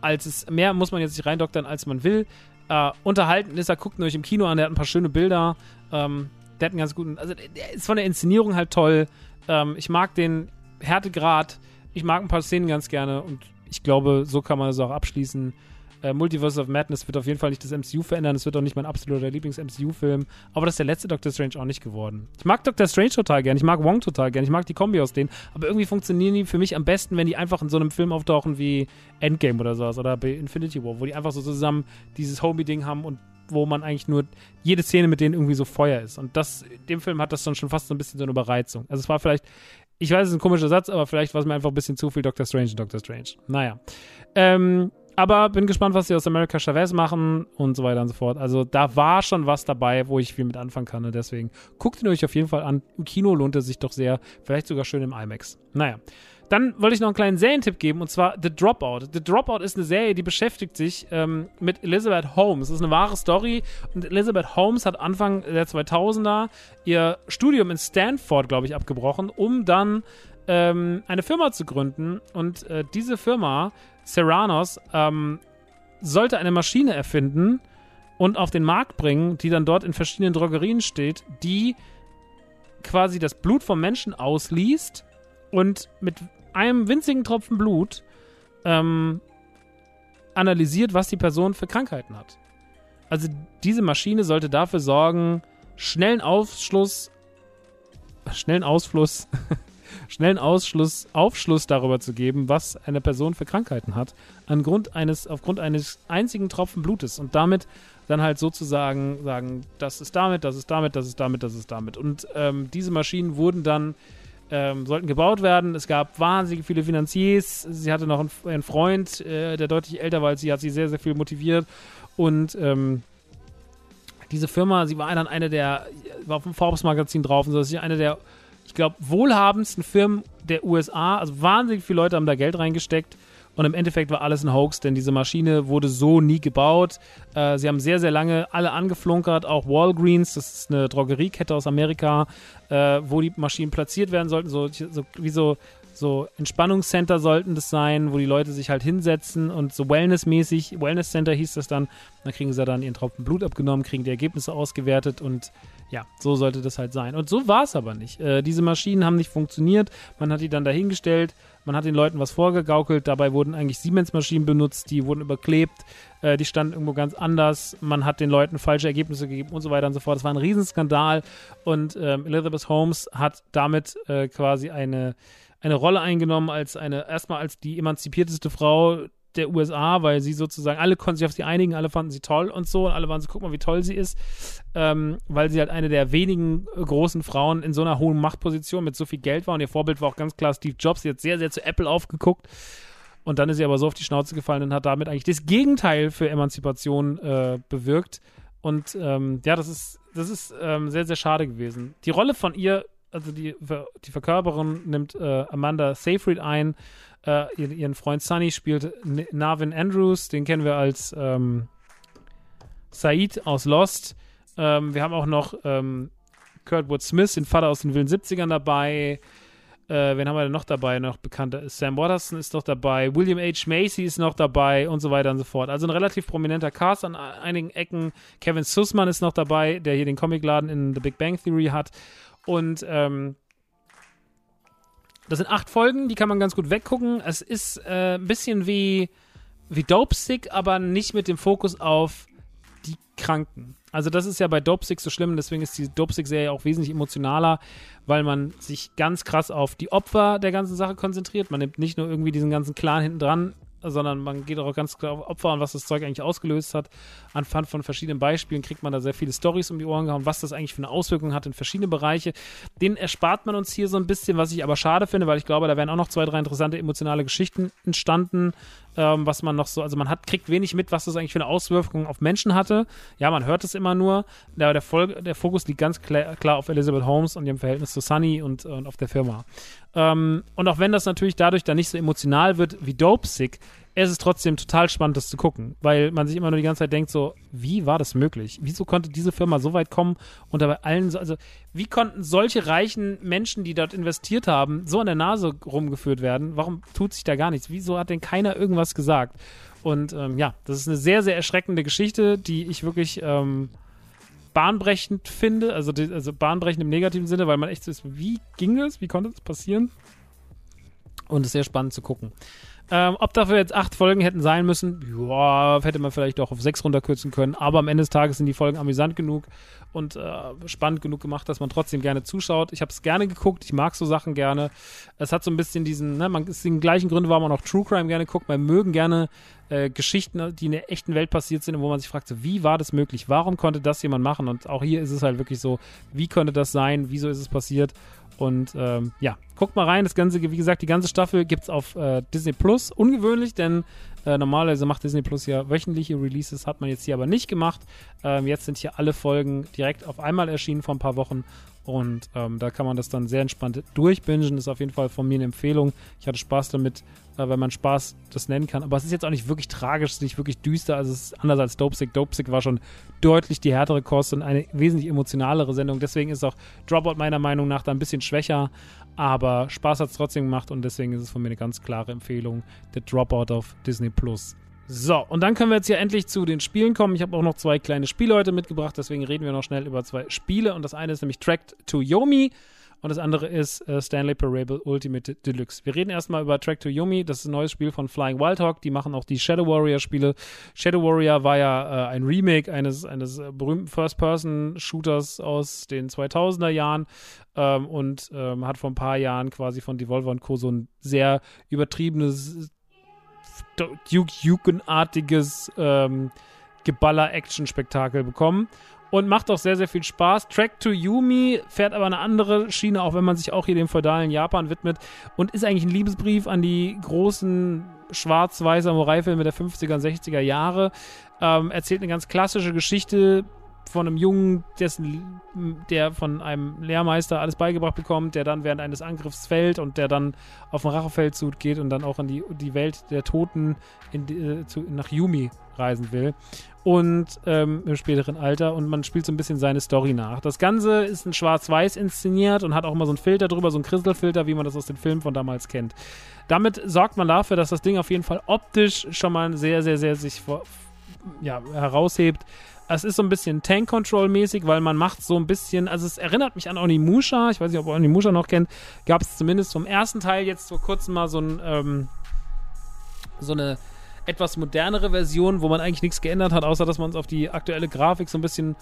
als es, mehr muss man jetzt nicht reindoktern, als man will. Äh, unterhalten ist er, guckt ihn euch im Kino an, der hat ein paar schöne Bilder, ähm, der hat einen ganz guten, also der ist von der Inszenierung halt toll. Ähm, ich mag den Härtegrad, ich mag ein paar Szenen ganz gerne und ich glaube, so kann man es auch abschließen. Äh, Multiverse of Madness wird auf jeden Fall nicht das MCU verändern. Es wird auch nicht mein absoluter Lieblings-MCU-Film. Aber das ist der letzte Doctor Strange auch nicht geworden. Ich mag Doctor Strange total gern. Ich mag Wong total gern. Ich mag die Kombi aus denen. Aber irgendwie funktionieren die für mich am besten, wenn die einfach in so einem Film auftauchen wie Endgame oder sowas. Oder bei Infinity War, wo die einfach so zusammen dieses Homie-Ding haben und wo man eigentlich nur jede Szene mit denen irgendwie so Feuer ist. Und das, dem Film hat das dann schon fast so ein bisschen so eine Überreizung. Also es war vielleicht ich weiß, es ist ein komischer Satz, aber vielleicht war es mir einfach ein bisschen zu viel Doctor Strange und Doctor Strange. Naja. Ähm, aber bin gespannt, was sie aus America Chavez machen und so weiter und so fort. Also da war schon was dabei, wo ich viel mit anfangen kann. Und deswegen guckt ihn euch auf jeden Fall an. Im Kino lohnt er sich doch sehr. Vielleicht sogar schön im IMAX. Naja. Dann wollte ich noch einen kleinen Serientipp geben und zwar The Dropout. The Dropout ist eine Serie, die beschäftigt sich ähm, mit Elizabeth Holmes. Das ist eine wahre Story und Elizabeth Holmes hat Anfang der 2000er ihr Studium in Stanford, glaube ich, abgebrochen, um dann ähm, eine Firma zu gründen und äh, diese Firma, Serranos, ähm, sollte eine Maschine erfinden und auf den Markt bringen, die dann dort in verschiedenen Drogerien steht, die quasi das Blut vom Menschen ausliest und mit einem winzigen Tropfen Blut ähm, analysiert, was die Person für Krankheiten hat. Also diese Maschine sollte dafür sorgen, schnellen Aufschluss, schnellen Ausfluss, schnellen Ausschluss, Aufschluss darüber zu geben, was eine Person für Krankheiten hat, angrund eines, aufgrund eines einzigen Tropfen Blutes und damit dann halt sozusagen sagen, das ist damit, das ist damit, das ist damit, das ist damit. Und ähm, diese Maschinen wurden dann ähm, sollten gebaut werden. Es gab wahnsinnig viele Finanziers. Sie hatte noch einen, einen Freund, äh, der deutlich älter war als sie, hat sie sehr, sehr viel motiviert. Und ähm, diese Firma, sie war dann eine der, war auf dem Forbes-Magazin drauf und so, das ist eine der, ich glaube, wohlhabendsten Firmen der USA. Also wahnsinnig viele Leute haben da Geld reingesteckt. Und im Endeffekt war alles ein Hoax, denn diese Maschine wurde so nie gebaut. Äh, sie haben sehr, sehr lange alle angeflunkert, auch Walgreens, das ist eine Drogeriekette aus Amerika, äh, wo die Maschinen platziert werden sollten, so, so wie so, so Entspannungscenter sollten das sein, wo die Leute sich halt hinsetzen und so Wellnessmäßig, Wellness Center hieß das dann, dann kriegen sie dann ihren Tropfen Blut abgenommen, kriegen die Ergebnisse ausgewertet und ja, so sollte das halt sein. Und so war es aber nicht. Äh, diese Maschinen haben nicht funktioniert, man hat die dann dahingestellt, man hat den Leuten was vorgegaukelt. Dabei wurden eigentlich Siemens-Maschinen benutzt, die wurden überklebt, äh, die standen irgendwo ganz anders. Man hat den Leuten falsche Ergebnisse gegeben und so weiter und so fort. Das war ein Riesenskandal. Und ähm, Elizabeth Holmes hat damit äh, quasi eine, eine Rolle eingenommen als eine, erstmal als die emanzipierteste Frau der USA, weil sie sozusagen, alle konnten sich auf sie einigen, alle fanden sie toll und so und alle waren so, guck mal, wie toll sie ist, ähm, weil sie halt eine der wenigen äh, großen Frauen in so einer hohen Machtposition mit so viel Geld war. Und ihr Vorbild war auch ganz klar Steve Jobs, sie hat sehr, sehr zu Apple aufgeguckt. Und dann ist sie aber so auf die Schnauze gefallen und hat damit eigentlich das Gegenteil für Emanzipation äh, bewirkt. Und ähm, ja, das ist, das ist ähm, sehr, sehr schade gewesen. Die Rolle von ihr also die, die Verkörperin nimmt äh, Amanda Seyfried ein, äh, ihren Freund Sunny spielt Narvin Andrews, den kennen wir als ähm, Said aus Lost. Ähm, wir haben auch noch ähm, Kurtwood Smith, den Vater aus den wilden 70ern dabei. Äh, wen haben wir denn noch dabei? Noch bekannter. Sam Watterson ist noch dabei. William H. Macy ist noch dabei und so weiter und so fort. Also ein relativ prominenter Cast an einigen Ecken. Kevin Sussman ist noch dabei, der hier den Comicladen in The Big Bang Theory hat. Und ähm, das sind acht Folgen, die kann man ganz gut weggucken. Es ist äh, ein bisschen wie, wie Dope Sick, aber nicht mit dem Fokus auf die Kranken. Also das ist ja bei Dope Sick so schlimm, deswegen ist die Dope Sick-Serie auch wesentlich emotionaler, weil man sich ganz krass auf die Opfer der ganzen Sache konzentriert. Man nimmt nicht nur irgendwie diesen ganzen Clan hinten dran, sondern man geht auch ganz klar auf Opfer und was das Zeug eigentlich ausgelöst hat. Anhand von verschiedenen Beispielen kriegt man da sehr viele Stories um die Ohren gehauen, was das eigentlich für eine Auswirkung hat in verschiedene Bereiche. Den erspart man uns hier so ein bisschen, was ich aber schade finde, weil ich glaube, da wären auch noch zwei, drei interessante emotionale Geschichten entstanden, ähm, was man noch so, also man hat, kriegt wenig mit, was das eigentlich für eine Auswirkung auf Menschen hatte. Ja, man hört es immer nur, aber der, Vol der Fokus liegt ganz klar, klar, auf Elizabeth Holmes und ihrem Verhältnis zu Sunny und, und auf der Firma. Ähm, und auch wenn das natürlich dadurch dann nicht so emotional wird wie Dope Sick, es ist trotzdem total spannend, das zu gucken, weil man sich immer nur die ganze Zeit denkt, so, wie war das möglich? Wieso konnte diese Firma so weit kommen und dabei allen, so, also, wie konnten solche reichen Menschen, die dort investiert haben, so an der Nase rumgeführt werden? Warum tut sich da gar nichts? Wieso hat denn keiner irgendwas gesagt? Und ähm, ja, das ist eine sehr, sehr erschreckende Geschichte, die ich wirklich ähm, bahnbrechend finde, also, die, also bahnbrechend im negativen Sinne, weil man echt so ist, wie ging das? Wie konnte das passieren? Und es ist sehr spannend zu gucken. Ähm, ob dafür jetzt acht Folgen hätten sein müssen, ja, hätte man vielleicht auch auf sechs runterkürzen können. Aber am Ende des Tages sind die Folgen amüsant genug und äh, spannend genug gemacht, dass man trotzdem gerne zuschaut. Ich habe es gerne geguckt, ich mag so Sachen gerne. Es hat so ein bisschen diesen, ne, man ist den gleichen Gründen, warum man auch True Crime gerne guckt. Man mögen gerne äh, Geschichten, die in der echten Welt passiert sind, wo man sich fragt, so, wie war das möglich? Warum konnte das jemand machen? Und auch hier ist es halt wirklich so, wie konnte das sein? Wieso ist es passiert? Und ähm, ja, guckt mal rein. Das Ganze, wie gesagt, die ganze Staffel gibt es auf äh, Disney Plus. Ungewöhnlich, denn äh, normalerweise macht Disney Plus ja wöchentliche Releases, hat man jetzt hier aber nicht gemacht. Ähm, jetzt sind hier alle Folgen direkt auf einmal erschienen vor ein paar Wochen. Und ähm, da kann man das dann sehr entspannt durchbingen. Ist auf jeden Fall von mir eine Empfehlung. Ich hatte Spaß damit, äh, wenn man Spaß das nennen kann. Aber es ist jetzt auch nicht wirklich tragisch, es ist nicht wirklich düster. Also es ist anders als Dopesick. Dopesick war schon deutlich die härtere Kost und eine wesentlich emotionalere Sendung. Deswegen ist auch Dropout meiner Meinung nach da ein bisschen schwächer. Aber Spaß hat es trotzdem gemacht und deswegen ist es von mir eine ganz klare Empfehlung. Der Dropout auf Disney Plus. So, und dann können wir jetzt hier endlich zu den Spielen kommen. Ich habe auch noch zwei kleine Spiele heute mitgebracht, deswegen reden wir noch schnell über zwei Spiele. Und das eine ist nämlich Tracked to Yomi und das andere ist äh, Stanley Parable Ultimate Deluxe. Wir reden erstmal über Track to Yomi, das ist ein neues Spiel von Flying Wildhawk, die machen auch die Shadow Warrior Spiele. Shadow Warrior war ja äh, ein Remake eines, eines berühmten First-Person-Shooters aus den 2000er Jahren ähm, und ähm, hat vor ein paar Jahren quasi von Devolver und Co. so ein sehr übertriebenes Duke Nukem-artiges ähm, Geballer-Action-Spektakel bekommen und macht auch sehr, sehr viel Spaß. Track to Yumi fährt aber eine andere Schiene, auch wenn man sich auch hier dem feudalen Japan widmet und ist eigentlich ein Liebesbrief an die großen schwarz-weiß Samurai-Filme der 50er und 60er Jahre. Ähm, erzählt eine ganz klassische Geschichte von einem Jungen, dessen, der von einem Lehrmeister alles beigebracht bekommt, der dann während eines Angriffs fällt und der dann auf den Rachefeldzug geht und dann auch in die, die Welt der Toten in, äh, zu, nach Yumi reisen will. Und ähm, im späteren Alter und man spielt so ein bisschen seine Story nach. Das Ganze ist in Schwarz-Weiß inszeniert und hat auch immer so einen Filter drüber, so einen Kristalfilter, wie man das aus den Filmen von damals kennt. Damit sorgt man dafür, dass das Ding auf jeden Fall optisch schon mal sehr, sehr, sehr sich vor, ja, heraushebt es ist so ein bisschen Tank-Control-mäßig, weil man macht so ein bisschen, also es erinnert mich an Onimusha, ich weiß nicht, ob Onimusha noch kennt, gab es zumindest vom ersten Teil jetzt vor kurzem mal so ein, ähm, so eine etwas modernere Version, wo man eigentlich nichts geändert hat, außer dass man es auf die aktuelle Grafik so ein bisschen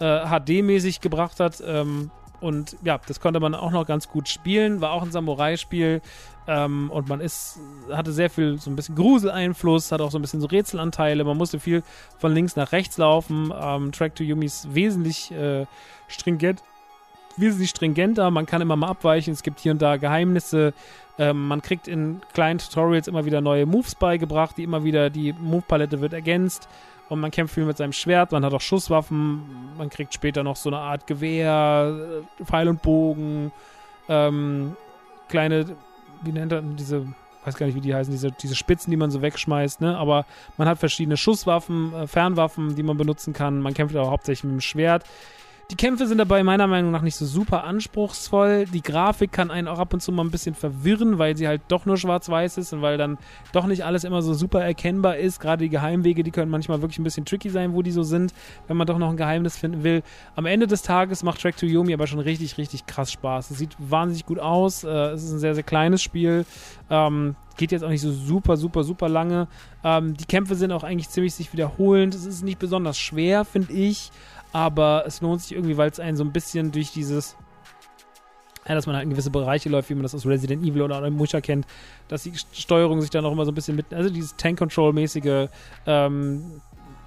äh, HD-mäßig gebracht hat. Ähm, und ja, das konnte man auch noch ganz gut spielen. War auch ein Samurai-Spiel. Ähm, und man ist, hatte sehr viel, so ein bisschen Gruseleinfluss, hat auch so ein bisschen so Rätselanteile. Man musste viel von links nach rechts laufen. Ähm, Track to Yumi ist wesentlich äh, stringent, wesentlich stringenter. Man kann immer mal abweichen. Es gibt hier und da Geheimnisse. Ähm, man kriegt in kleinen Tutorials immer wieder neue Moves beigebracht, die immer wieder, die Move-Palette wird ergänzt und man kämpft viel mit seinem Schwert, man hat auch Schusswaffen, man kriegt später noch so eine Art Gewehr, äh, Pfeil und Bogen, ähm, kleine, wie nennt er diese, weiß gar nicht, wie die heißen, diese, diese Spitzen, die man so wegschmeißt, ne? Aber man hat verschiedene Schusswaffen, äh, Fernwaffen, die man benutzen kann. Man kämpft auch hauptsächlich mit dem Schwert. Die Kämpfe sind dabei meiner Meinung nach nicht so super anspruchsvoll. Die Grafik kann einen auch ab und zu mal ein bisschen verwirren, weil sie halt doch nur schwarz-weiß ist und weil dann doch nicht alles immer so super erkennbar ist. Gerade die Geheimwege, die können manchmal wirklich ein bisschen tricky sein, wo die so sind, wenn man doch noch ein Geheimnis finden will. Am Ende des Tages macht Track to Yomi aber schon richtig, richtig krass Spaß. Es sieht wahnsinnig gut aus. Äh, es ist ein sehr, sehr kleines Spiel. Ähm, geht jetzt auch nicht so super, super, super lange. Ähm, die Kämpfe sind auch eigentlich ziemlich sich wiederholend. Es ist nicht besonders schwer, finde ich aber es lohnt sich irgendwie, weil es einen so ein bisschen durch dieses ja, dass man halt in gewisse Bereiche läuft, wie man das aus Resident Evil oder Musha kennt, dass die Steuerung sich da noch immer so ein bisschen mit, also dieses Tank-Control-mäßige, ähm,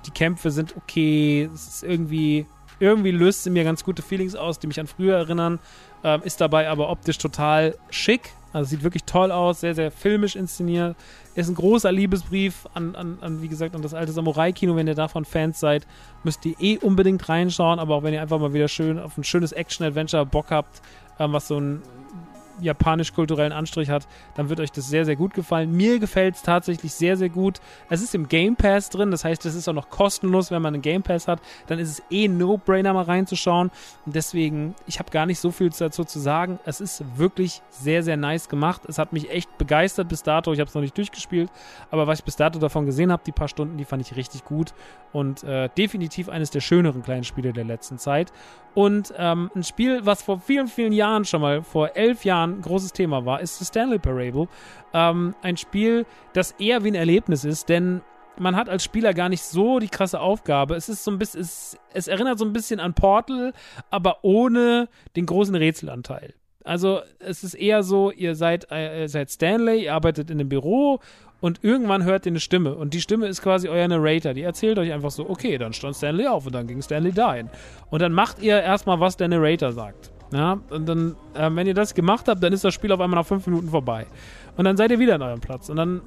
die Kämpfe sind okay, es ist irgendwie, irgendwie löst sie mir ganz gute Feelings aus, die mich an früher erinnern, ähm, ist dabei aber optisch total schick, also sieht wirklich toll aus, sehr, sehr filmisch inszeniert. Ist ein großer Liebesbrief an, an, an wie gesagt, an das alte Samurai-Kino. Wenn ihr davon Fans seid, müsst ihr eh unbedingt reinschauen. Aber auch wenn ihr einfach mal wieder schön auf ein schönes Action-Adventure Bock habt, ähm, was so ein japanisch-kulturellen Anstrich hat, dann wird euch das sehr, sehr gut gefallen. Mir gefällt es tatsächlich sehr, sehr gut. Es ist im Game Pass drin, das heißt, es ist auch noch kostenlos, wenn man einen Game Pass hat. Dann ist es eh No-Brainer mal reinzuschauen. Und deswegen, ich habe gar nicht so viel dazu zu sagen. Es ist wirklich sehr, sehr nice gemacht. Es hat mich echt begeistert bis dato. Ich habe es noch nicht durchgespielt, aber was ich bis dato davon gesehen habe, die paar Stunden, die fand ich richtig gut und äh, definitiv eines der schöneren kleinen Spiele der letzten Zeit. Und ähm, ein Spiel, was vor vielen, vielen Jahren schon mal, vor elf Jahren, großes Thema war, ist The Stanley Parable. Ähm, ein Spiel, das eher wie ein Erlebnis ist, denn man hat als Spieler gar nicht so die krasse Aufgabe. Es ist so ein bisschen, es, es erinnert so ein bisschen an Portal, aber ohne den großen Rätselanteil. Also es ist eher so, ihr seid, äh, seid Stanley, ihr arbeitet in einem Büro und irgendwann hört ihr eine Stimme und die Stimme ist quasi euer Narrator. Die erzählt euch einfach so, okay, dann stand Stanley auf und dann ging Stanley dahin. Und dann macht ihr erstmal, was der Narrator sagt. Ja, und dann, äh, wenn ihr das gemacht habt, dann ist das Spiel auf einmal nach fünf Minuten vorbei. Und dann seid ihr wieder an eurem Platz. Und dann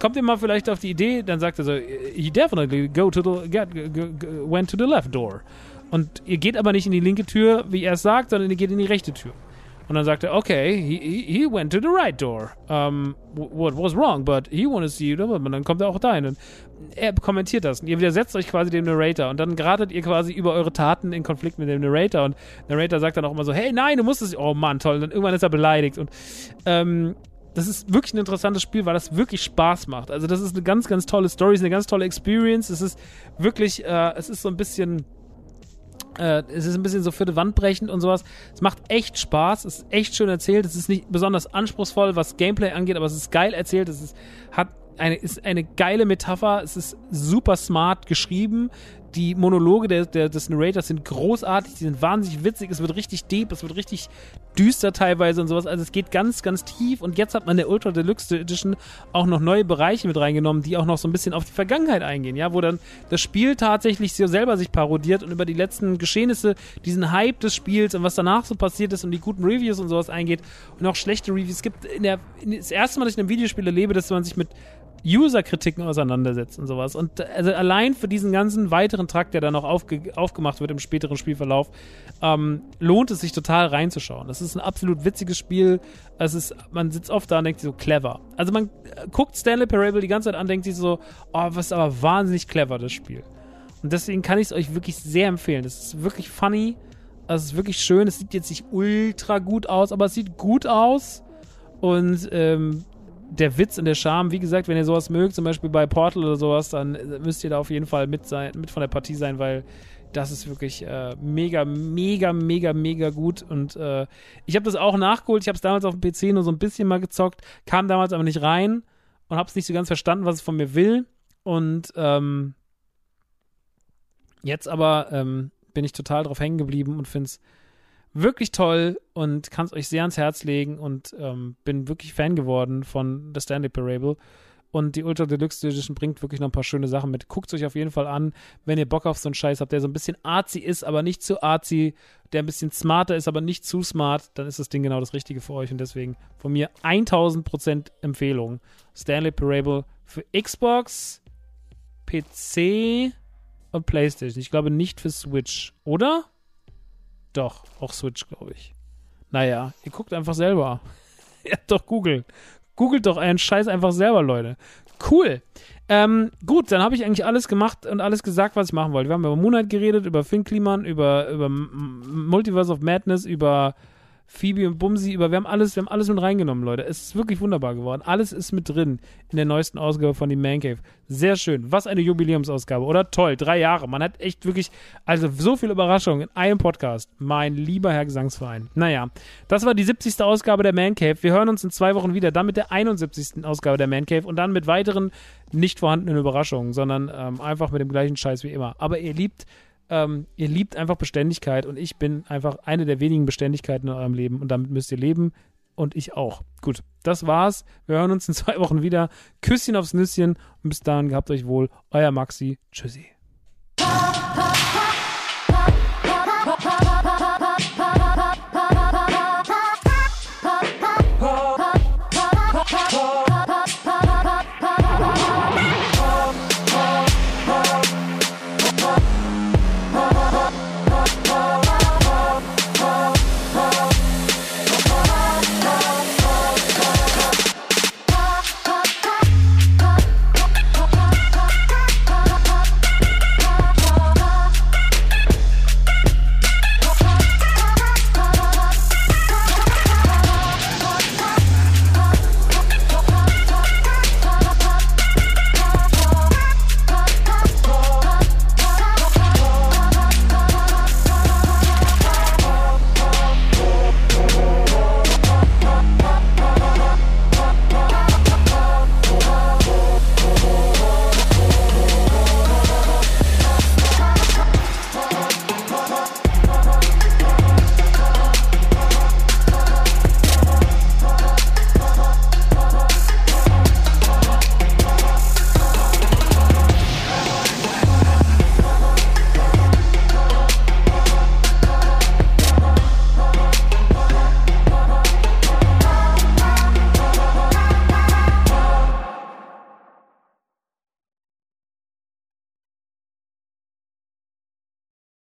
kommt ihr mal vielleicht auf die Idee, dann sagt er so, he definitely go to the, get, went to the left door. Und ihr geht aber nicht in die linke Tür, wie er es sagt, sondern ihr geht in die rechte Tür. Und dann sagt er, okay, he, he went to the right door. Um, what was wrong, but he wanted to see you. Und dann kommt er auch dahin. Und er kommentiert das. Und ihr widersetzt euch quasi dem Narrator. Und dann geratet ihr quasi über eure Taten in Konflikt mit dem Narrator. Und der Narrator sagt dann auch immer so, hey, nein, du musst es. Oh Mann, toll. Und dann irgendwann ist er beleidigt. Und ähm, das ist wirklich ein interessantes Spiel, weil das wirklich Spaß macht. Also das ist eine ganz, ganz tolle Story, ist eine ganz tolle Experience. Es ist wirklich, äh, es ist so ein bisschen äh, es ist ein bisschen so für die Wand brechend und sowas. Es macht echt Spaß, es ist echt schön erzählt. Es ist nicht besonders anspruchsvoll, was Gameplay angeht, aber es ist geil erzählt. Es ist, hat eine, ist eine geile Metapher. Es ist super smart geschrieben die Monologe der, der, des Narrators sind großartig, die sind wahnsinnig witzig, es wird richtig deep, es wird richtig düster teilweise und sowas. Also es geht ganz, ganz tief und jetzt hat man in der Ultra Deluxe Edition auch noch neue Bereiche mit reingenommen, die auch noch so ein bisschen auf die Vergangenheit eingehen, ja, wo dann das Spiel tatsächlich so selber sich parodiert und über die letzten Geschehnisse, diesen Hype des Spiels und was danach so passiert ist und die guten Reviews und sowas eingeht und auch schlechte Reviews. Es gibt in der, in das erste Mal, dass ich in einem Videospiel erlebe, dass man sich mit User-Kritiken auseinandersetzt und sowas. Und also allein für diesen ganzen weiteren Trakt, der dann noch aufge aufgemacht wird im späteren Spielverlauf, ähm, lohnt es sich total reinzuschauen. Das ist ein absolut witziges Spiel. Es ist, man sitzt oft da und denkt sich so clever. Also man äh, guckt Stanley Parable die ganze Zeit an, denkt sich so, oh, was ist aber wahnsinnig clever, das Spiel. Und deswegen kann ich es euch wirklich sehr empfehlen. Das ist wirklich funny. Es ist wirklich schön. Es sieht jetzt nicht ultra gut aus, aber es sieht gut aus. Und ähm, der Witz und der Charme, wie gesagt, wenn ihr sowas mögt, zum Beispiel bei Portal oder sowas, dann müsst ihr da auf jeden Fall mit, sein, mit von der Partie sein, weil das ist wirklich äh, mega, mega, mega, mega gut. Und äh, ich habe das auch nachgeholt. Ich habe es damals auf dem PC nur so ein bisschen mal gezockt, kam damals aber nicht rein und habe es nicht so ganz verstanden, was es von mir will. Und ähm, jetzt aber ähm, bin ich total drauf hängen geblieben und finde es wirklich toll und kann es euch sehr ans Herz legen und ähm, bin wirklich Fan geworden von The Stanley Parable. Und die Ultra Deluxe Edition bringt wirklich noch ein paar schöne Sachen mit. Guckt es euch auf jeden Fall an, wenn ihr Bock auf so einen Scheiß habt, der so ein bisschen artsy ist, aber nicht zu artsy, der ein bisschen smarter ist, aber nicht zu smart, dann ist das Ding genau das Richtige für euch. Und deswegen von mir 1000% Empfehlung. Stanley Parable für Xbox, PC und PlayStation. Ich glaube nicht für Switch, oder? Doch, auch Switch, glaube ich. Naja, ihr guckt einfach selber. ihr habt doch Google. Googelt doch einen Scheiß einfach selber, Leute. Cool. Ähm, gut, dann habe ich eigentlich alles gemacht und alles gesagt, was ich machen wollte. Wir haben über Moonlight geredet, über Finn Kliman, über, über Multiverse of Madness, über Phoebe und Bumsi, über wir haben alles, wir haben alles mit reingenommen, Leute. Es ist wirklich wunderbar geworden. Alles ist mit drin in der neuesten Ausgabe von die Man Cave. Sehr schön. Was eine Jubiläumsausgabe, oder? Toll. Drei Jahre. Man hat echt wirklich, also so viel Überraschung in einem Podcast. Mein lieber Herr Gesangsverein. Naja, das war die 70. Ausgabe der Man Cave. Wir hören uns in zwei Wochen wieder, dann mit der 71. Ausgabe der Man Cave und dann mit weiteren nicht vorhandenen Überraschungen, sondern ähm, einfach mit dem gleichen Scheiß wie immer. Aber ihr liebt ähm, ihr liebt einfach Beständigkeit und ich bin einfach eine der wenigen Beständigkeiten in eurem Leben und damit müsst ihr leben und ich auch. Gut, das war's. Wir hören uns in zwei Wochen wieder. Küsschen aufs Nüsschen und bis dahin gehabt euch wohl. Euer Maxi. Tschüssi.